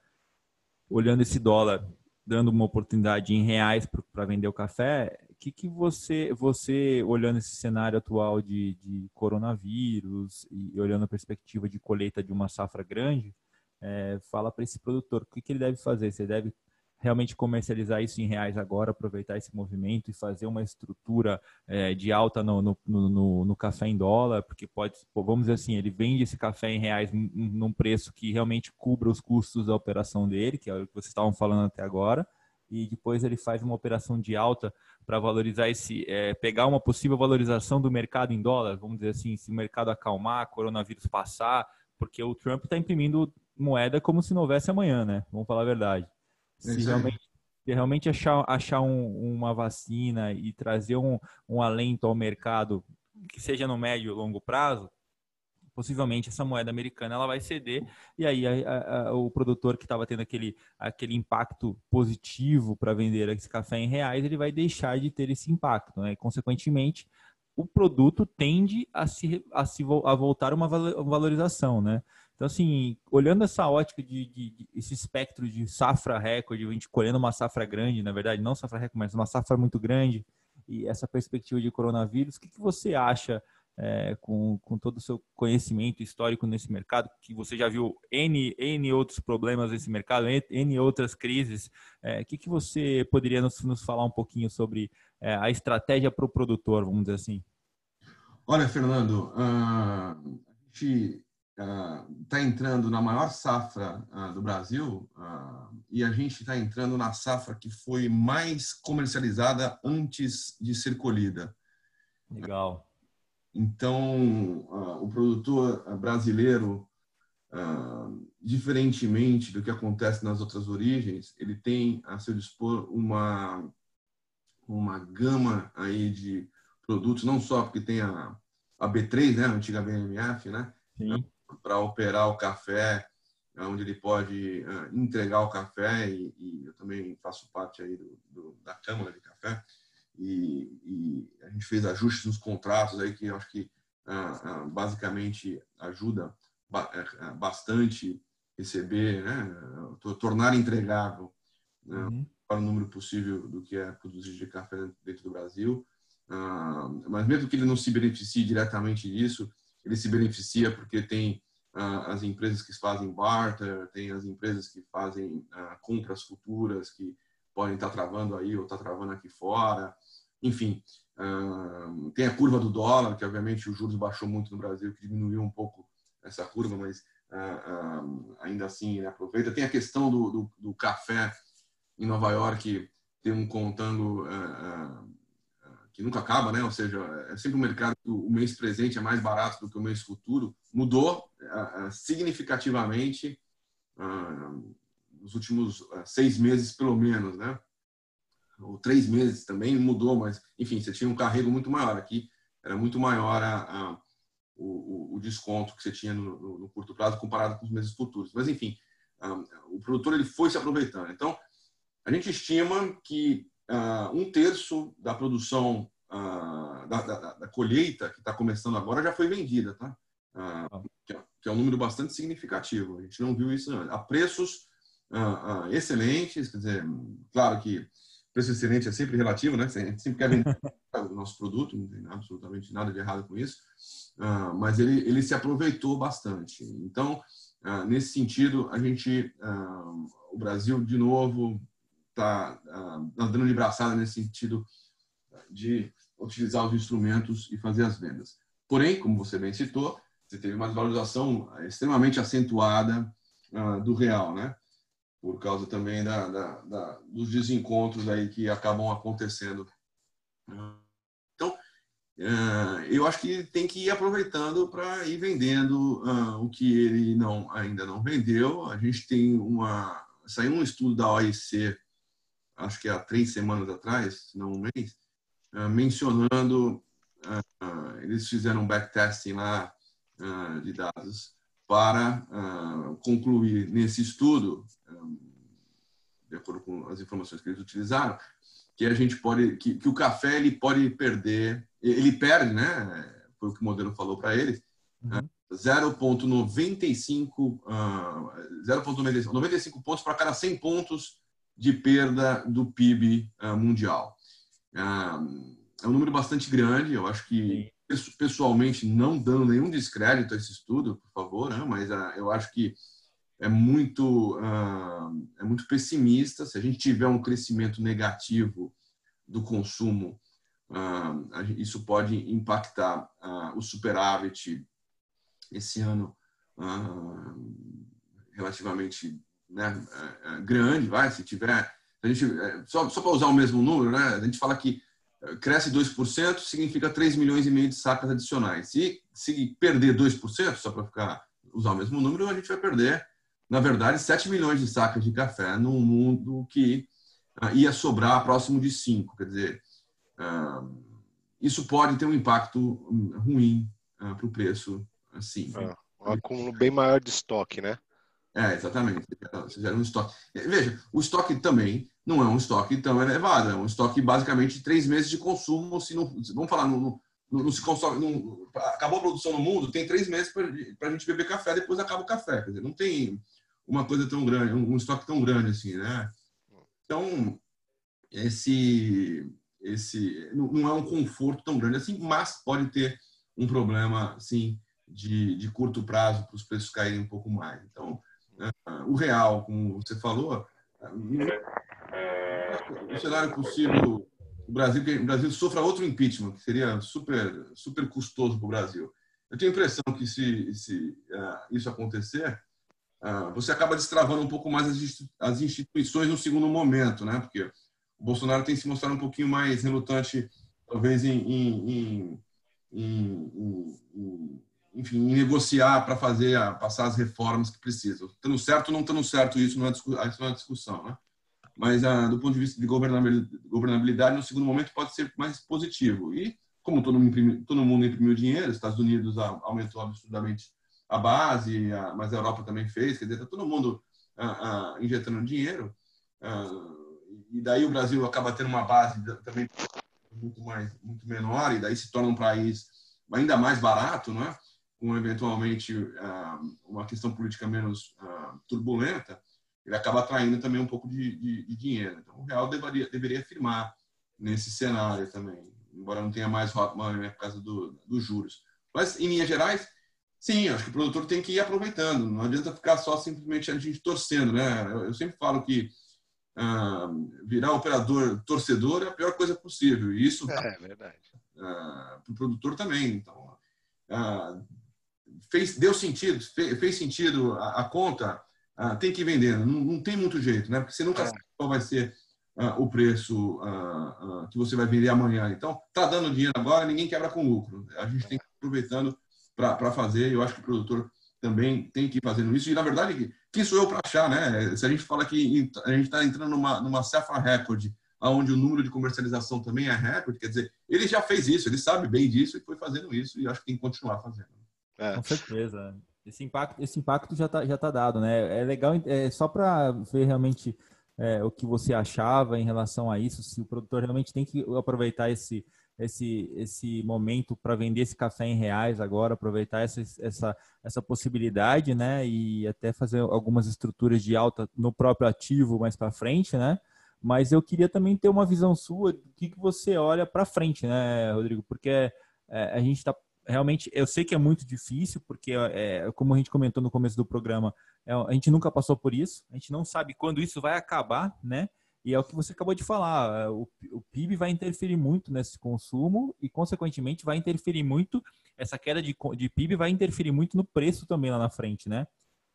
olhando esse dólar, dando uma oportunidade em reais para vender o café, o que, que você, você, olhando esse cenário atual de, de coronavírus e olhando a perspectiva de colheita de uma safra grande, é, fala para esse produtor o que, que ele deve fazer? Você deve realmente comercializar isso em reais agora, aproveitar esse movimento e fazer uma estrutura é, de alta no, no, no, no, café em dólar, porque pode, vamos dizer assim, ele vende esse café em reais num preço que realmente cubra os custos da operação dele, que é o que vocês estavam falando até agora, e depois ele faz uma operação de alta para valorizar esse, é, pegar uma possível valorização do mercado em dólar, vamos dizer assim, se o mercado acalmar, coronavírus passar, porque o Trump está imprimindo moeda como se não houvesse amanhã, né? Vamos falar a verdade. Se realmente, se realmente achar, achar um, uma vacina e trazer um, um alento ao mercado, que seja no médio e longo prazo, possivelmente essa moeda americana ela vai ceder. E aí a, a, o produtor que estava tendo aquele, aquele impacto positivo para vender esse café em reais ele vai deixar de ter esse impacto né? e consequentemente o produto tende a se, a se a voltar uma valorização né então, assim, olhando essa ótica de, de, de, esse espectro de safra recorde, a gente colhendo uma safra grande, na verdade, não safra recorde, mas uma safra muito grande, e essa perspectiva de coronavírus, o que, que você acha, é, com, com todo o seu conhecimento histórico nesse mercado, que você já viu N, N outros problemas nesse mercado, N outras crises, é, o que, que você poderia nos, nos falar um pouquinho sobre é, a estratégia para o produtor, vamos dizer assim? Olha, Fernando, uh, a gente está entrando na maior safra do Brasil e a gente está entrando na safra que foi mais comercializada antes de ser colhida. Legal. Então, o produtor brasileiro, diferentemente do que acontece nas outras origens, ele tem a seu dispor uma uma gama aí de produtos, não só porque tem a, a B3, né, a antiga BMF, né, para operar o café, onde ele pode uh, entregar o café e, e, eu também faço parte aí do, do, da Câmara de Café e, e, a gente fez ajustes nos contratos aí que eu acho que uh, uh, basicamente ajuda bastante receber, né, tornar entregável né, uhum. para o número possível do que é produzido de café dentro do Brasil. mas mesmo que ele não se beneficie diretamente disso, ele se beneficia porque tem as empresas que fazem barter, tem as empresas que fazem compras futuras que podem estar travando aí ou estar tá travando aqui fora. Enfim, tem a curva do dólar, que obviamente os juros baixou muito no Brasil, que diminuiu um pouco essa curva, mas ainda assim né, aproveita. Tem a questão do, do, do, café em Nova York, tem um contango que nunca acaba, né? Ou seja, é sempre um mercado que o mês presente é mais barato do que o mês futuro. Mudou uh, significativamente uh, nos últimos seis meses, pelo menos, né? Ou três meses também mudou, mas enfim, você tinha um carrego muito maior aqui. Era muito maior a, a o, o, desconto que você tinha no, no, no, curto prazo comparado com os meses futuros. Mas enfim, o produtor ele foi se aproveitando. Então, a gente estima que um terço da produção uh, da, da, da, colheita que está começando agora já foi vendida, tá? Uh, que, é, que, é, um número bastante significativo. A gente não viu isso a preços excelentes, quer dizer, claro que preço excelente é sempre relativo, né? A gente sempre quer vender <laughs> o nosso produto, não tem absolutamente nada de errado com isso, mas ele, ele se aproveitou bastante. Então, nesse sentido, a gente, o Brasil, de novo, está andando de braçada nesse sentido de utilizar os instrumentos e fazer as vendas. Porém, como você bem citou, você teve uma valorização extremamente acentuada uh, do real, né? Por causa também da, da, da, dos desencontros aí que acabam acontecendo. Então, uh, eu acho que tem que ir aproveitando para ir vendendo o que ele não ainda não vendeu. A gente tem uma saiu um estudo da OIC acho que há três semanas atrás, se não um mês, uh, mencionando, uh, eles fizeram um backtesting lá uh, de dados para concluir nesse estudo, um, de acordo com as informações que eles utilizaram, que a gente pode, que, que o café ele pode perder, ele perde, né? Foi o que o modelo falou para eles. Uhum. 0,95 uh, 0,95 pontos para cada 100 pontos de perda do PIB ah, mundial. Uh, é um número bastante grande, eu acho que, pessoalmente, não dando nenhum descrédito a esse estudo, por favor, né? mas uh, eu acho que é muito, é muito pessimista. Se a gente tiver um crescimento negativo do consumo, isso pode impactar o superávit esse ano relativamente né, é, é, grande, vai, se tiver. A gente, é, só só para usar o mesmo número, né, a gente fala que cresce 2%, significa 3 milhões e meio de sacas adicionais. Se, se perder 2%, só para ficar usar o mesmo número, a gente vai perder, na verdade, 7 milhões de sacas de café num mundo que uh, ia sobrar próximo de 5. Quer dizer, uh, isso pode ter um impacto hum, ruim uh, para o preço, assim. É, um acúmulo bem maior de estoque, né? É, exatamente. Você gera um estoque. Veja, o estoque também não é um estoque tão elevado, é um estoque basicamente de três meses de consumo. Se não, vamos falar, não, se consome, acabou a produção no mundo, tem três meses para a gente beber café, depois acaba o café. Quer dizer, não tem uma coisa tão grande, um, um estoque tão grande assim, né? Então, esse, esse não é um conforto tão grande assim, mas pode ter um problema, sim, de, de curto prazo para os preços caírem um pouco mais. Então, o real, como você falou, no cenário possível, o Brasil, o Brasil sofra outro impeachment, que seria super, super custoso para o Brasil. eu tenho a impressão que se, se uh, isso acontecer, uh, você acaba destravando um pouco mais as, as instituições no segundo momento, né? Porque o Bolsonaro tem se mostrado um pouquinho mais relutante, talvez, em, em, em, em enfim, negociar para fazer, passar as reformas que precisam. Estando certo ou não estando certo, isso não é, isso não é discussão, né? Mas, ah, do ponto de vista de governabilidade, no segundo momento pode ser mais positivo. E, como todo mundo imprimiu, todo mundo imprimiu dinheiro, Estados Unidos aumentou absurdamente a base, mas a Europa também fez, quer dizer, está todo mundo ah, ah, injetando dinheiro. e daí o Brasil acaba tendo uma base também muito mais muito menor e daí se torna um país ainda mais barato, não é? Com eventualmente uma questão política menos turbulenta, ele acaba atraindo também um pouco de, de, de dinheiro. Então, o real deveria, deveria firmar nesse cenário também, embora não tenha mais hot money né, por causa do, dos juros. Mas, em linhas gerais, sim, acho que o produtor tem que ir aproveitando. Não adianta ficar só simplesmente a gente torcendo, né? Eu, eu sempre falo que ah, virar operador torcedor é a pior coisa possível. E isso é verdade. Ah, para o produtor também. Então, ah, fez, deu sentido, fez, fez sentido a, a conta, ah, tem que vender. Não, não, tem muito jeito, né? Porque você nunca é. sabe qual vai ser ah, o preço ah, que você vai vender amanhã. Então, tá dando dinheiro agora, ninguém quebra com lucro. A gente tem que ir aproveitando para fazer. Eu acho que o produtor também tem que ir fazendo isso. E, na verdade, quem sou eu para achar, né? Se a gente fala que a gente está entrando numa, numa cefra recorde, onde o número de comercialização também é recorde, quer dizer, ele já fez isso, ele sabe bem disso e foi fazendo isso, e acho que tem que continuar fazendo. É. Com certeza. Esse impacto, esse impacto já está já tá dado, né? É legal, é só para ver realmente é, o que você achava em relação a isso, se o produtor realmente tem que aproveitar esse, esse, esse momento para vender esse café em reais agora, aproveitar essa, essa, essa possibilidade, né? E até fazer algumas estruturas de alta no próprio ativo mais para frente, né? Mas eu queria também ter uma visão sua do que, que você olha para frente, né, Rodrigo? Porque é, a gente está realmente, eu sei que é muito difícil, porque, é, como a gente comentou no começo do programa, é, a gente nunca passou por isso, a gente não sabe quando isso vai acabar, né? E é o que você acabou de falar, é, o, o PIB vai interferir muito nesse consumo e, consequentemente, vai interferir muito, essa queda de, de PIB vai interferir muito no preço também lá na frente, né?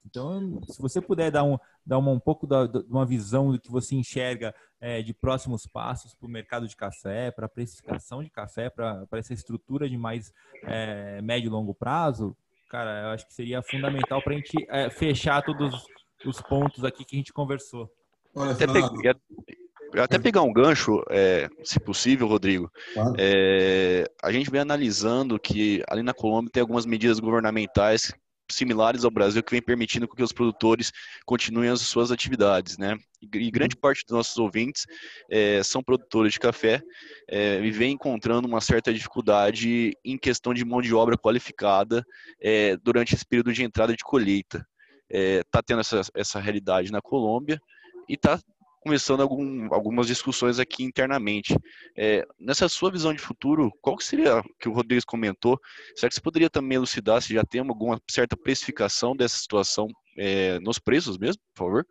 Então, se você puder dar um, dar uma, um pouco da, de uma visão do que você enxerga é, de próximos passos para o mercado de café, para a precificação de café, para essa estrutura de mais é, médio e longo prazo, cara, eu acho que seria fundamental para a gente é, fechar todos os pontos aqui que a gente conversou. Olha, até, pe... até pegar um gancho, é, se possível, Rodrigo. Claro. É, a gente vem analisando que ali na Colômbia tem algumas medidas governamentais similares ao Brasil que vem permitindo que os produtores continuem as suas atividades, né? E grande uhum. parte dos nossos ouvintes é, são produtores de café é, e vem encontrando uma certa dificuldade em questão de mão de obra qualificada é, durante esse período de entrada de colheita. Está tendo essa, essa realidade na Colômbia e está começando algum, algumas discussões aqui internamente. É, nessa sua visão de futuro, qual que seria que o Rodrigues comentou? Será que você poderia também elucidar se já tem alguma certa precificação dessa situação é, nos preços mesmo, por favor?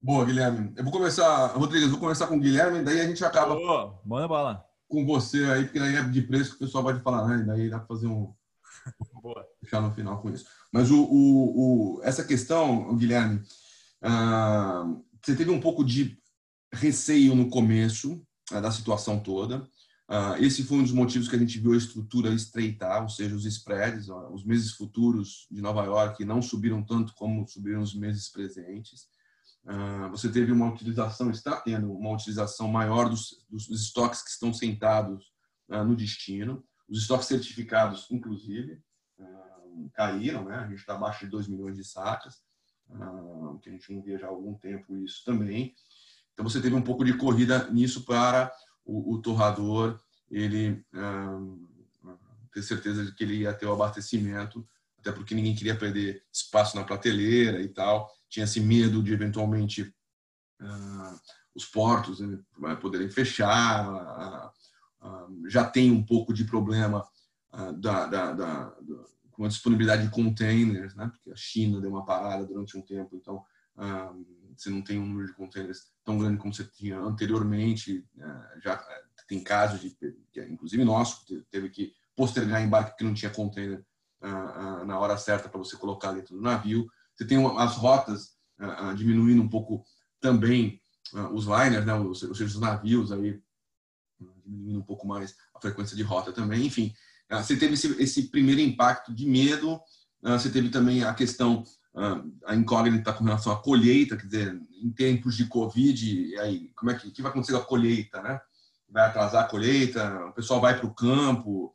Boa, Guilherme. Eu vou começar, Rodrigues, vou começar com o Guilherme, daí a gente acaba. Boa, manda bala. Com você aí, porque daí é de preço que o pessoal pode falar, né? Daí dá para fazer um. <laughs> Boa. Fechar no final com isso. Mas o, o, o essa questão, Guilherme, uh, você teve um pouco de receio no começo uh, da situação toda. Uh, esse foi um dos motivos que a gente viu a estrutura estreitar, ou seja, os spreads, uh, os meses futuros de Nova York não subiram tanto como subiram os meses presentes. você teve uma utilização, está tendo uma utilização maior dos, dos estoques que estão sentados no destino. Os estoques certificados, inclusive, caíram, né? a gente está abaixo de 2 milhões de sacas. Ah, que a gente não via já há algum tempo isso também. Então você teve um pouco de corrida nisso para o, o torrador ele ah, ter certeza de que ele ia ter o abastecimento, até porque ninguém queria perder espaço na prateleira e tal, tinha esse medo de eventualmente ah, os portos né, poderem fechar, já tem um pouco de problema da, da, da, com a disponibilidade de containers, né? porque a China deu uma parada durante um tempo, então ah, você não tem um número de containers tão grande como você tinha anteriormente. Ah, já eh, tem casos, de, inclusive nosso, teve que postergar embarque porque não tinha container na hora certa para você colocar dentro do navio. Você tem as rotas diminuindo um pouco também os liners, né, os, os navios aí diminuindo um pouco mais a frequência de rota também. Enfim, você teve esse, esse primeiro impacto de medo. Você teve também a questão a incógnita com relação à colheita, quer dizer, em tempos de Covid, aí, como é que, que vai acontecer com a colheita, né? Vai atrasar a colheita, o pessoal vai para o campo,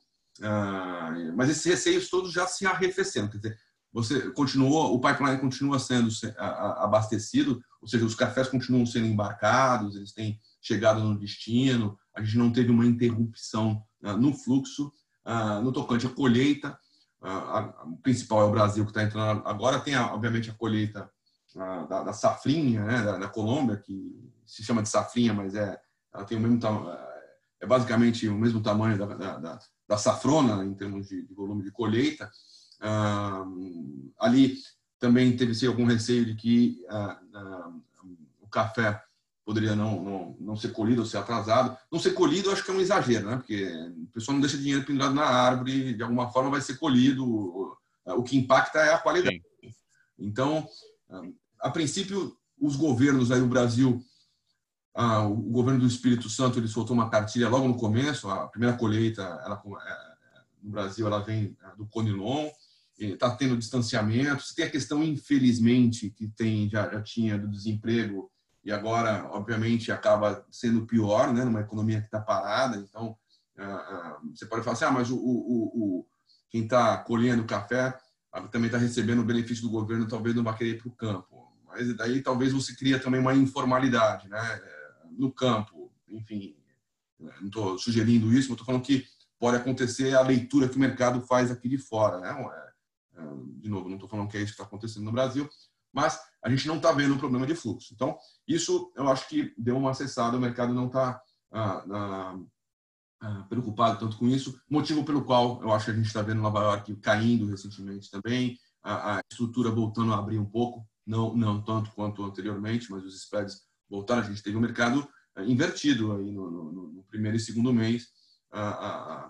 mas esses receios todos já se arrefeceram, quer dizer, você continuou, o pipeline continua sendo abastecido, ou seja, os cafés continuam sendo embarcados, eles têm chegado no destino, a gente não teve uma interrupção no fluxo, uh, no tocante à colheita, a, o principal é o Brasil que está entrando agora. Tem, obviamente, a colheita da, da, safrinha, né, da, da, Colômbia, que se chama de safrinha, mas é, ela tem o mesmo é basicamente o mesmo tamanho da, da, da safrona em termos de, de volume de colheita. Ah, ali também teve algum receio de que ah, ah, o café poderia não, não, não ser colhido ou ser atrasado. Não ser colhido, acho que é um exagero, né? Porque o pessoal não deixa dinheiro pendurado na árvore, de alguma forma vai ser colhido. O que impacta é a qualidade. Sim. Então, a princípio, os governos aí no Brasil, o governo do Espírito Santo, ele soltou uma cartilha logo no começo, a primeira colheita ela, é, no Brasil, ela vem é, do Conilon, está tendo distanciamento. Tem a questão, infelizmente, que tem já, já tinha do desemprego e agora, obviamente, acaba sendo pior, né, numa economia que está parada. Então, uh, uh, você pode falar assim, ah, mas o, o, o quem está colhendo café uh, também está recebendo o benefício do governo, talvez não vá querer ir para o campo. Mas daí talvez você cria também uma informalidade, né, no campo. Enfim, não estou sugerindo isso, mas estou falando que pode acontecer a leitura que o mercado faz aqui de fora, né? É, é, de novo, não estou falando que é isso que está acontecendo no Brasil, mas a gente não está vendo um problema de fluxo. Então, isso eu acho que deu uma acessada, o mercado não está ah, ah, ah, preocupado tanto com isso, motivo pelo qual eu acho que a gente está vendo Nova York caindo recentemente também, a, a, estrutura voltando a abrir um pouco, não, não tanto quanto anteriormente, mas os spreads voltaram, a gente teve um mercado ah, invertido aí no, no, no primeiro e segundo mês, ah,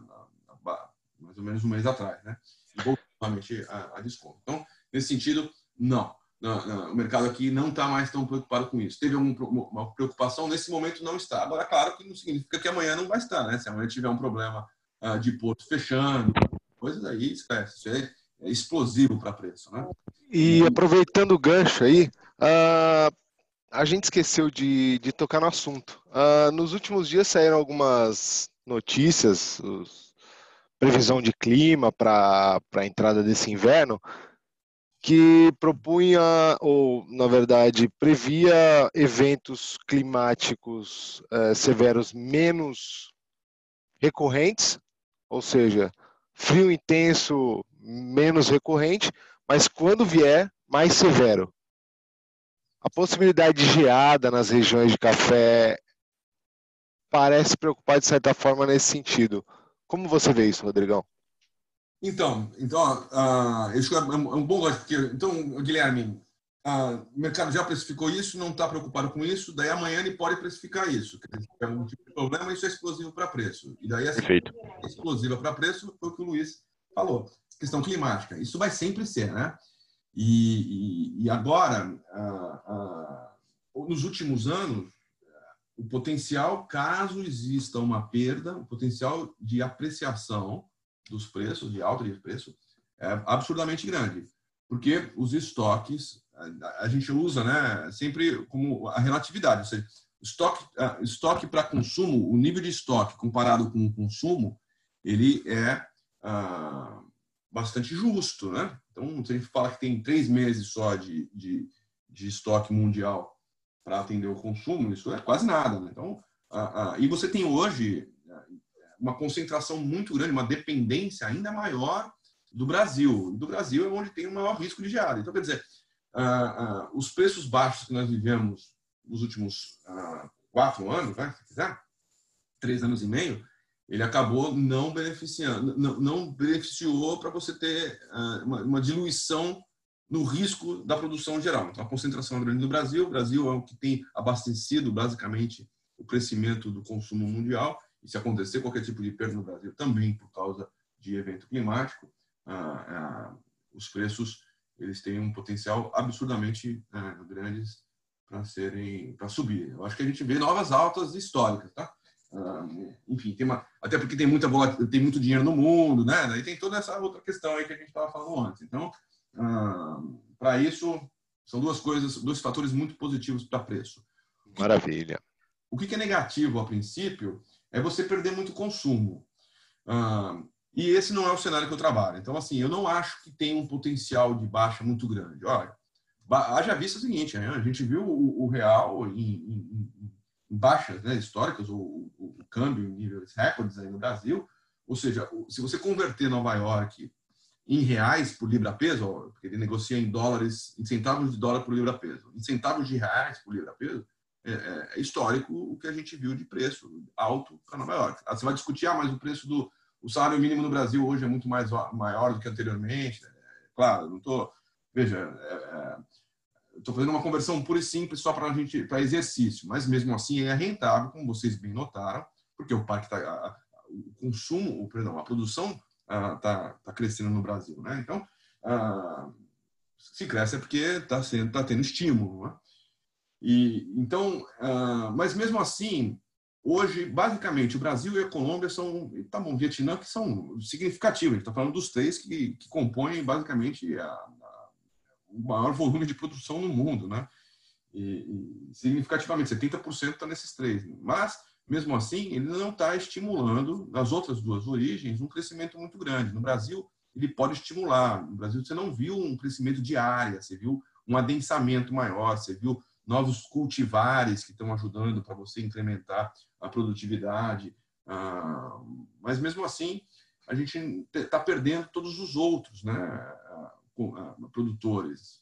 mais ou menos um mês atrás, né? Voltou novamente a, a desconto. Então, nesse sentido, não, o mercado aqui não está mais tão preocupado com isso. Teve alguma preocupação, nesse momento não está. Agora, claro que não significa que amanhã não vai estar, né? Se amanhã tiver um problema uh, de porto fechando, coisas aí, esquece. Isso é, é explosivo para preço, né? E aproveitando o gancho aí, uh, a gente esqueceu de, de tocar no assunto. Uh, nos últimos dias saíram algumas notícias, os, previsão de clima para a entrada desse inverno que propunha, ou na verdade previa eventos climáticos eh, severos menos recorrentes, ou seja, frio intenso menos recorrente, mas quando vier, mais severo. A possibilidade de geada nas regiões de café parece preocupar de certa forma nesse sentido. Como você vê isso, Rodrigão? Então, então uh, é um bom lógico, porque, então, Guilherme, uh, o mercado já precificou isso, não está preocupado com isso, daí amanhã ele pode precificar isso. Se tiver algum tipo de problema, isso é explosivo para preço. E daí essa Perfeito. explosiva para preço foi o que o Luiz falou. Questão climática. Isso vai sempre ser, né? E, e, e agora, uh, nos últimos anos, o potencial, caso exista uma perda, o potencial de apreciação dos preços, de alta de preço, é absurdamente grande. Porque os estoques, a, gente usa né, sempre como a relatividade, ou seja, estoque, estoque para consumo, o nível de estoque comparado com o consumo, ele é ah, bastante justo. Né? Então, se a gente fala que tem três meses só de, de, de estoque mundial para atender o consumo, isso é quase nada. Né? Então, ah, ah, e você tem hoje uma concentração muito grande, uma dependência ainda maior do Brasil. Do Brasil é onde tem o maior risco de geada. Então, quer dizer, uh, uh, os preços baixos que nós vivemos nos últimos uh, quatro anos, se quiser, três anos e meio, ele acabou não beneficiando, não, não beneficiou para você ter uma, uma, diluição no risco da produção geral. Então, a concentração é grande no Brasil. O Brasil é o que tem abastecido, basicamente, o crescimento do consumo mundial e se acontecer qualquer tipo de perda no Brasil, também por causa de evento climático, os preços eles têm um potencial absurdamente grandes para serem para subir. Eu acho que a gente vê novas altas históricas, tá? Uh, enfim, tem uma, até porque tem muita tem muito dinheiro no mundo, né? Daí tem toda essa outra questão aí que a gente estava falando antes. Então, uh, para isso são duas coisas, dois fatores muito positivos para preço. Maravilha. O que é negativo a princípio é você perder muito consumo. Uh, e esse não é o cenário que eu trabalho. Então, assim, eu não acho que tem um potencial de baixa muito grande. Olha, haja visto o seguinte, né? a gente viu o, o real em, em, em baixas né, históricas, o, o, o, câmbio em níveis recordes aí no Brasil, ou seja, se você converter Nova York em reais por libra-peso, porque ele negocia em dólares, em centavos de dólar por libra-peso, em centavos de reais por libra-peso, é, é, é, histórico o que a gente viu de preço alto para Nova York. Você vai discutir, ah, mas o preço do o salário mínimo no Brasil hoje é muito mais maior do que anteriormente. É, claro, não estou. Veja, é, é estou fazendo uma conversão pura e simples só para a gente para exercício, mas mesmo assim é rentável, como vocês bem notaram, porque o parque tá, o consumo, o perdão, a produção está ah, tá crescendo no Brasil, né? Então, ah, se cresce é porque está tá tendo estímulo, né? E então, ah, mas mesmo assim, hoje basicamente o Brasil e a Colômbia são, tá bom, Vietnã que são significativos. A está falando dos três que, que compõem basicamente a, o maior volume de produção no mundo, né? E, e significativamente, 70% está nesses três. Mas, mesmo assim, ele não está estimulando, nas outras duas origens, um crescimento muito grande. No Brasil, ele pode estimular. No Brasil, você não viu um crescimento de área, você viu um adensamento maior, você viu novos cultivares que estão ajudando para você incrementar a produtividade. Ah, mas, mesmo assim, a gente está perdendo todos os outros, né? produtores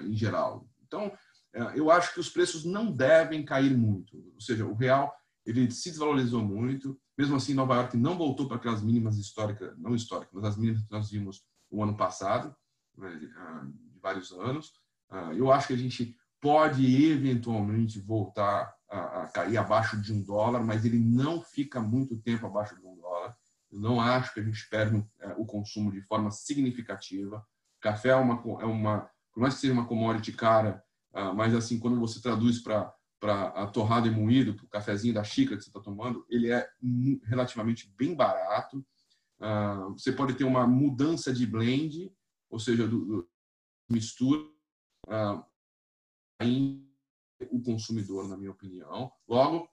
em geral. Então, é, eu acho que os preços não devem cair muito. Ou seja, o real ele se desvalorizou muito. Mesmo assim, Nova York não voltou para aquelas mínimas históricas, não históricas, mas as mínimas que nós vimos o ano passado, né, de vários anos. Eu acho que a gente pode eventualmente voltar a, cair abaixo de um dólar, mas ele não fica muito tempo abaixo de um dólar. Eu não acho que a gente perde é, o consumo de forma significativa. Café é uma, é uma por mais que seja uma commodity cara, uh, mas assim, quando você traduz para a torrada e moído, para o cafezinho da xícara que você está tomando, ele é relativamente bem barato. Uh, você pode ter uma mudança de blend, ou seja, do, do mistura, em o consumidor, na minha opinião. Logo,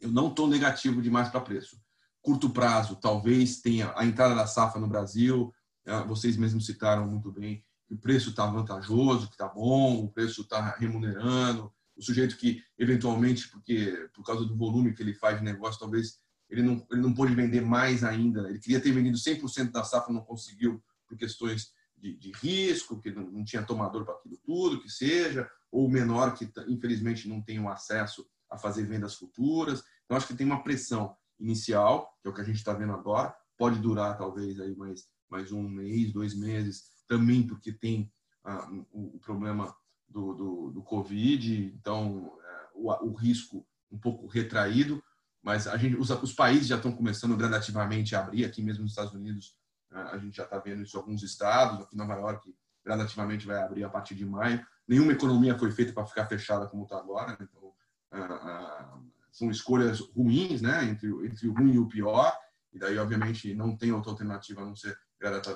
eu não estou negativo demais para preço. Curto prazo, talvez tenha a entrada da safra no Brasil, é, vocês mesmos citaram muito bem que o preço está vantajoso, que está bom, o preço está remunerando. O sujeito que, eventualmente, porque por causa do volume que ele faz de negócio, talvez ele não, ele não pôde vender mais ainda. Ele queria ter vendido 100% da safra, não conseguiu por questões de, de risco, que não, não tinha tomador para aquilo tudo, que seja, ou menor que, infelizmente, não o acesso a fazer vendas futuras. Então, acho que tem uma pressão inicial, que é o que a gente está vendo agora, pode durar talvez aí mais mais um mês, dois meses, também porque tem ah, o, o, problema do, do, do Covid, então é, o, o, risco um pouco retraído, mas a gente, os, os, países já estão começando gradativamente a abrir, aqui mesmo nos Estados Unidos ah, a gente já está vendo isso em alguns estados, aqui em Nova York gradativamente vai abrir a partir de maio. Nenhuma economia foi feita para ficar fechada como está agora, então ah, ah, são escolhas ruins, né, entre, entre o ruim e o pior, e daí, obviamente, não tem outra alternativa a não ser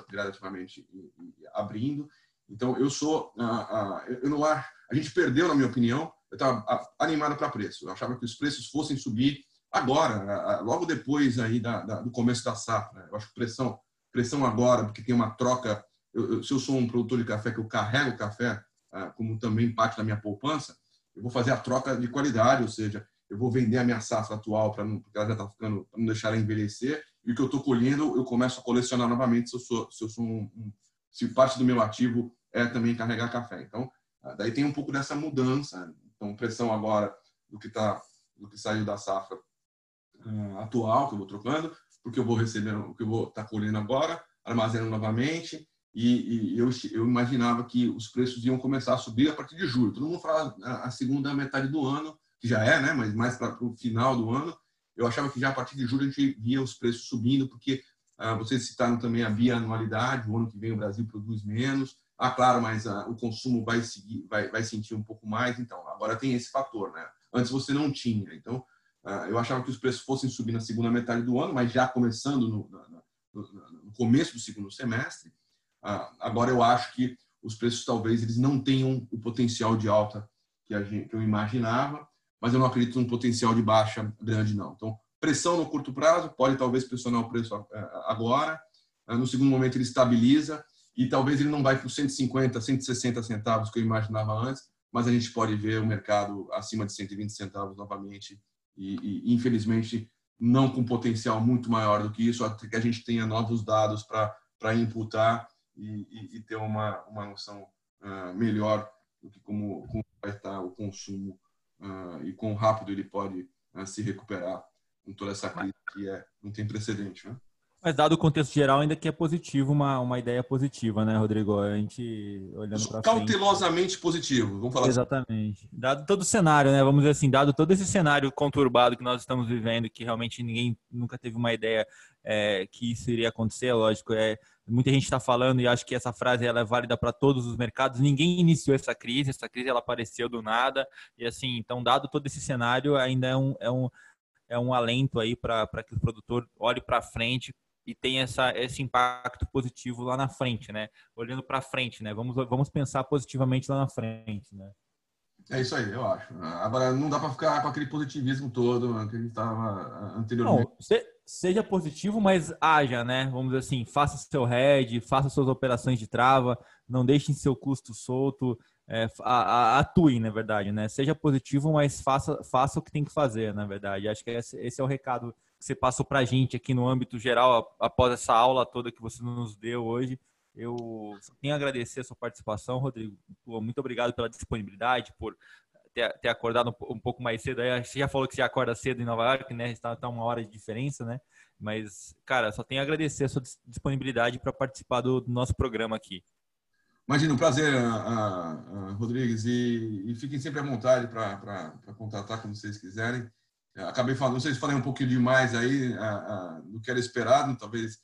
gradativamente abrindo. Então, eu sou, eu não acho, a gente perdeu, na minha opinião, eu estava animado para preço. Eu achava que os preços fossem subir agora, logo depois aí da, da, do começo da safra. Né? Eu acho que pressão, pressão agora, porque tem uma troca. Eu, eu, se eu sou um produtor de café que eu carrego café como também parte da minha poupança, eu vou fazer a troca de qualidade, ou seja, eu vou vender a minha safra atual para não, porque ela já está ficando, para não deixar ela envelhecer, e o que eu estou colhendo eu começo a colecionar novamente se eu sou, se eu sou um, um, se parte do meu ativo é também carregar café. Então, ah, daí tem um pouco dessa mudança. Então, pressão agora do que tá, do que saiu da safra uh, atual que eu vou trocando, porque eu vou receber o que eu vou estar tá colhendo agora, armazenando novamente. E, e eu, eu, imaginava que os preços iam começar a subir a partir de julho. Todo mundo fala a segunda metade do ano, que já é, né? Mas mais para o final do ano, eu achava que já a partir de julho a gente via os preços subindo, porque Ah, vocês citaram também a bianualidade, o ano que vem o Brasil produz menos. Ah, claro, mas ah, o consumo vai, seguir, vai, vai sentir um pouco mais. Então, agora tem esse fator, né? Antes você não tinha. Então, ah, eu achava que os preços fossem subir na segunda metade do ano, mas já começando no, no, no começo do segundo semestre. Ah, agora eu acho que os preços talvez eles não tenham o potencial de alta que, gente, que eu imaginava, mas eu não acredito num potencial de baixa grande não. Então, pressão no curto prazo pode talvez pressionar o preço ah, agora. No segundo momento ele estabiliza e talvez ele não vai para os 150, 160 centavos que eu imaginava antes, mas a gente pode ver o mercado acima de 120 centavos novamente e, e infelizmente não com potencial muito maior do que isso, até que a gente tenha novos dados para imputar e, e, e, ter uma, uma noção uh, melhor do que como, como, vai estar o consumo uh, e quão rápido ele pode uh, se recuperar com toda essa crise que é, não tem precedente. Né? Mas dado o contexto geral, ainda que é positivo, uma, uma ideia positiva, né, Rodrigo? A gente olhando para Cautelosamente frente, positivo, vamos falar assim. Exatamente. Assim. Dado todo o cenário, né? Vamos dizer assim, dado todo esse cenário conturbado que nós estamos vivendo, que realmente ninguém nunca teve uma ideia é, que isso iria acontecer, lógico, é muita gente está falando e acho que essa frase ela é válida para todos os mercados. Ninguém iniciou essa crise, essa crise ela apareceu do nada e assim, então dado todo esse cenário, ainda é um, é um é um alento aí para que o produtor olhe para frente e tem essa, esse impacto positivo lá na frente, né? Olhando para frente, né? Vamos, vamos pensar positivamente lá na frente, né? É isso aí, eu acho. Agora, não dá para ficar com aquele positivismo todo que a gente estava anteriormente. Não, se, seja positivo, mas haja, né? Vamos dizer assim, faça seu head, faça suas operações de trava, não deixe seu custo solto, é, a, a, atue, na verdade, né? Seja positivo, mas faça, faça o que tem que fazer, na verdade. Acho que esse, esse é o recado que você passou para a gente aqui no âmbito geral, após essa aula toda que você nos deu hoje. Eu tenho a agradecer a sua participação, Rodrigo. Muito obrigado pela disponibilidade, por ter, ter acordado um, pouco mais cedo. Você já falou que você acorda cedo em Nova York, né? Está tá uma hora de diferença, né? Mas, cara, só tenho a agradecer a sua disponibilidade para participar do, do, nosso programa aqui. Imagina, um prazer, Rodrigues. E, e, fiquem sempre à vontade para contatar quando vocês quiserem. Acabei falando, não sei se falei um pouquinho demais aí do que era esperado, talvez.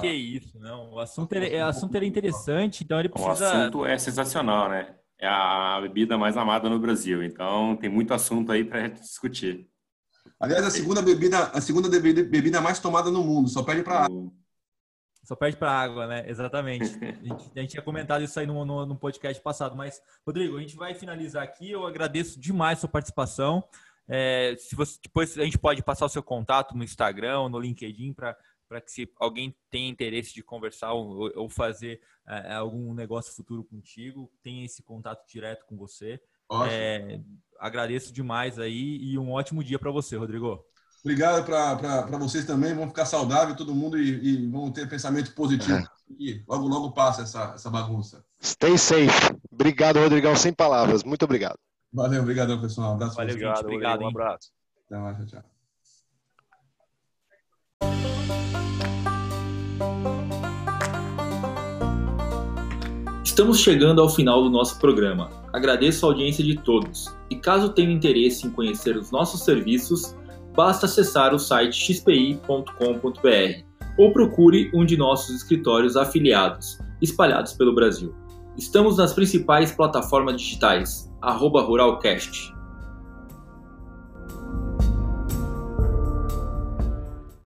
Que isso, não. O assunto, é, o assunto era interessante, então ele precisa. O assunto é sensacional, né? É a bebida mais amada no Brasil, então tem muito assunto aí para discutir. Aliás, a segunda bebida, a segunda bebida, mais tomada no mundo, só perde para água. Só perde para água, né? Exatamente. <laughs> A gente, a gente, tinha comentado isso aí no, no, no podcast passado. Mas, Rodrigo, a gente vai finalizar aqui. Eu agradeço demais a sua participação. É, se você, depois a gente pode passar o seu contato no Instagram, no LinkedIn, para para que se alguém tem interesse de conversar ou, ou fazer é, algum negócio futuro contigo, tenha esse contato direto com você. É, agradeço demais aí e um ótimo dia para você, Rodrigo. Obrigado para vocês também. Vão ficar saudáveis todo mundo e, e vão ter pensamento positivo. É. E logo, logo passa essa, essa bagunça. Stay safe. Obrigado, Rodrigão. Sem palavras. Muito obrigado. Valeu, obrigado, pessoal. Um abraço. Valeu, obrigado, obrigado. Um abraço. Até mais, tchau. Estamos chegando ao final do nosso programa. Agradeço a audiência de todos. E caso tenha interesse em conhecer os nossos serviços, basta acessar o site xpi.com.br ou procure um de nossos escritórios afiliados, espalhados pelo Brasil. Estamos nas principais plataformas digitais, arroba Ruralcast.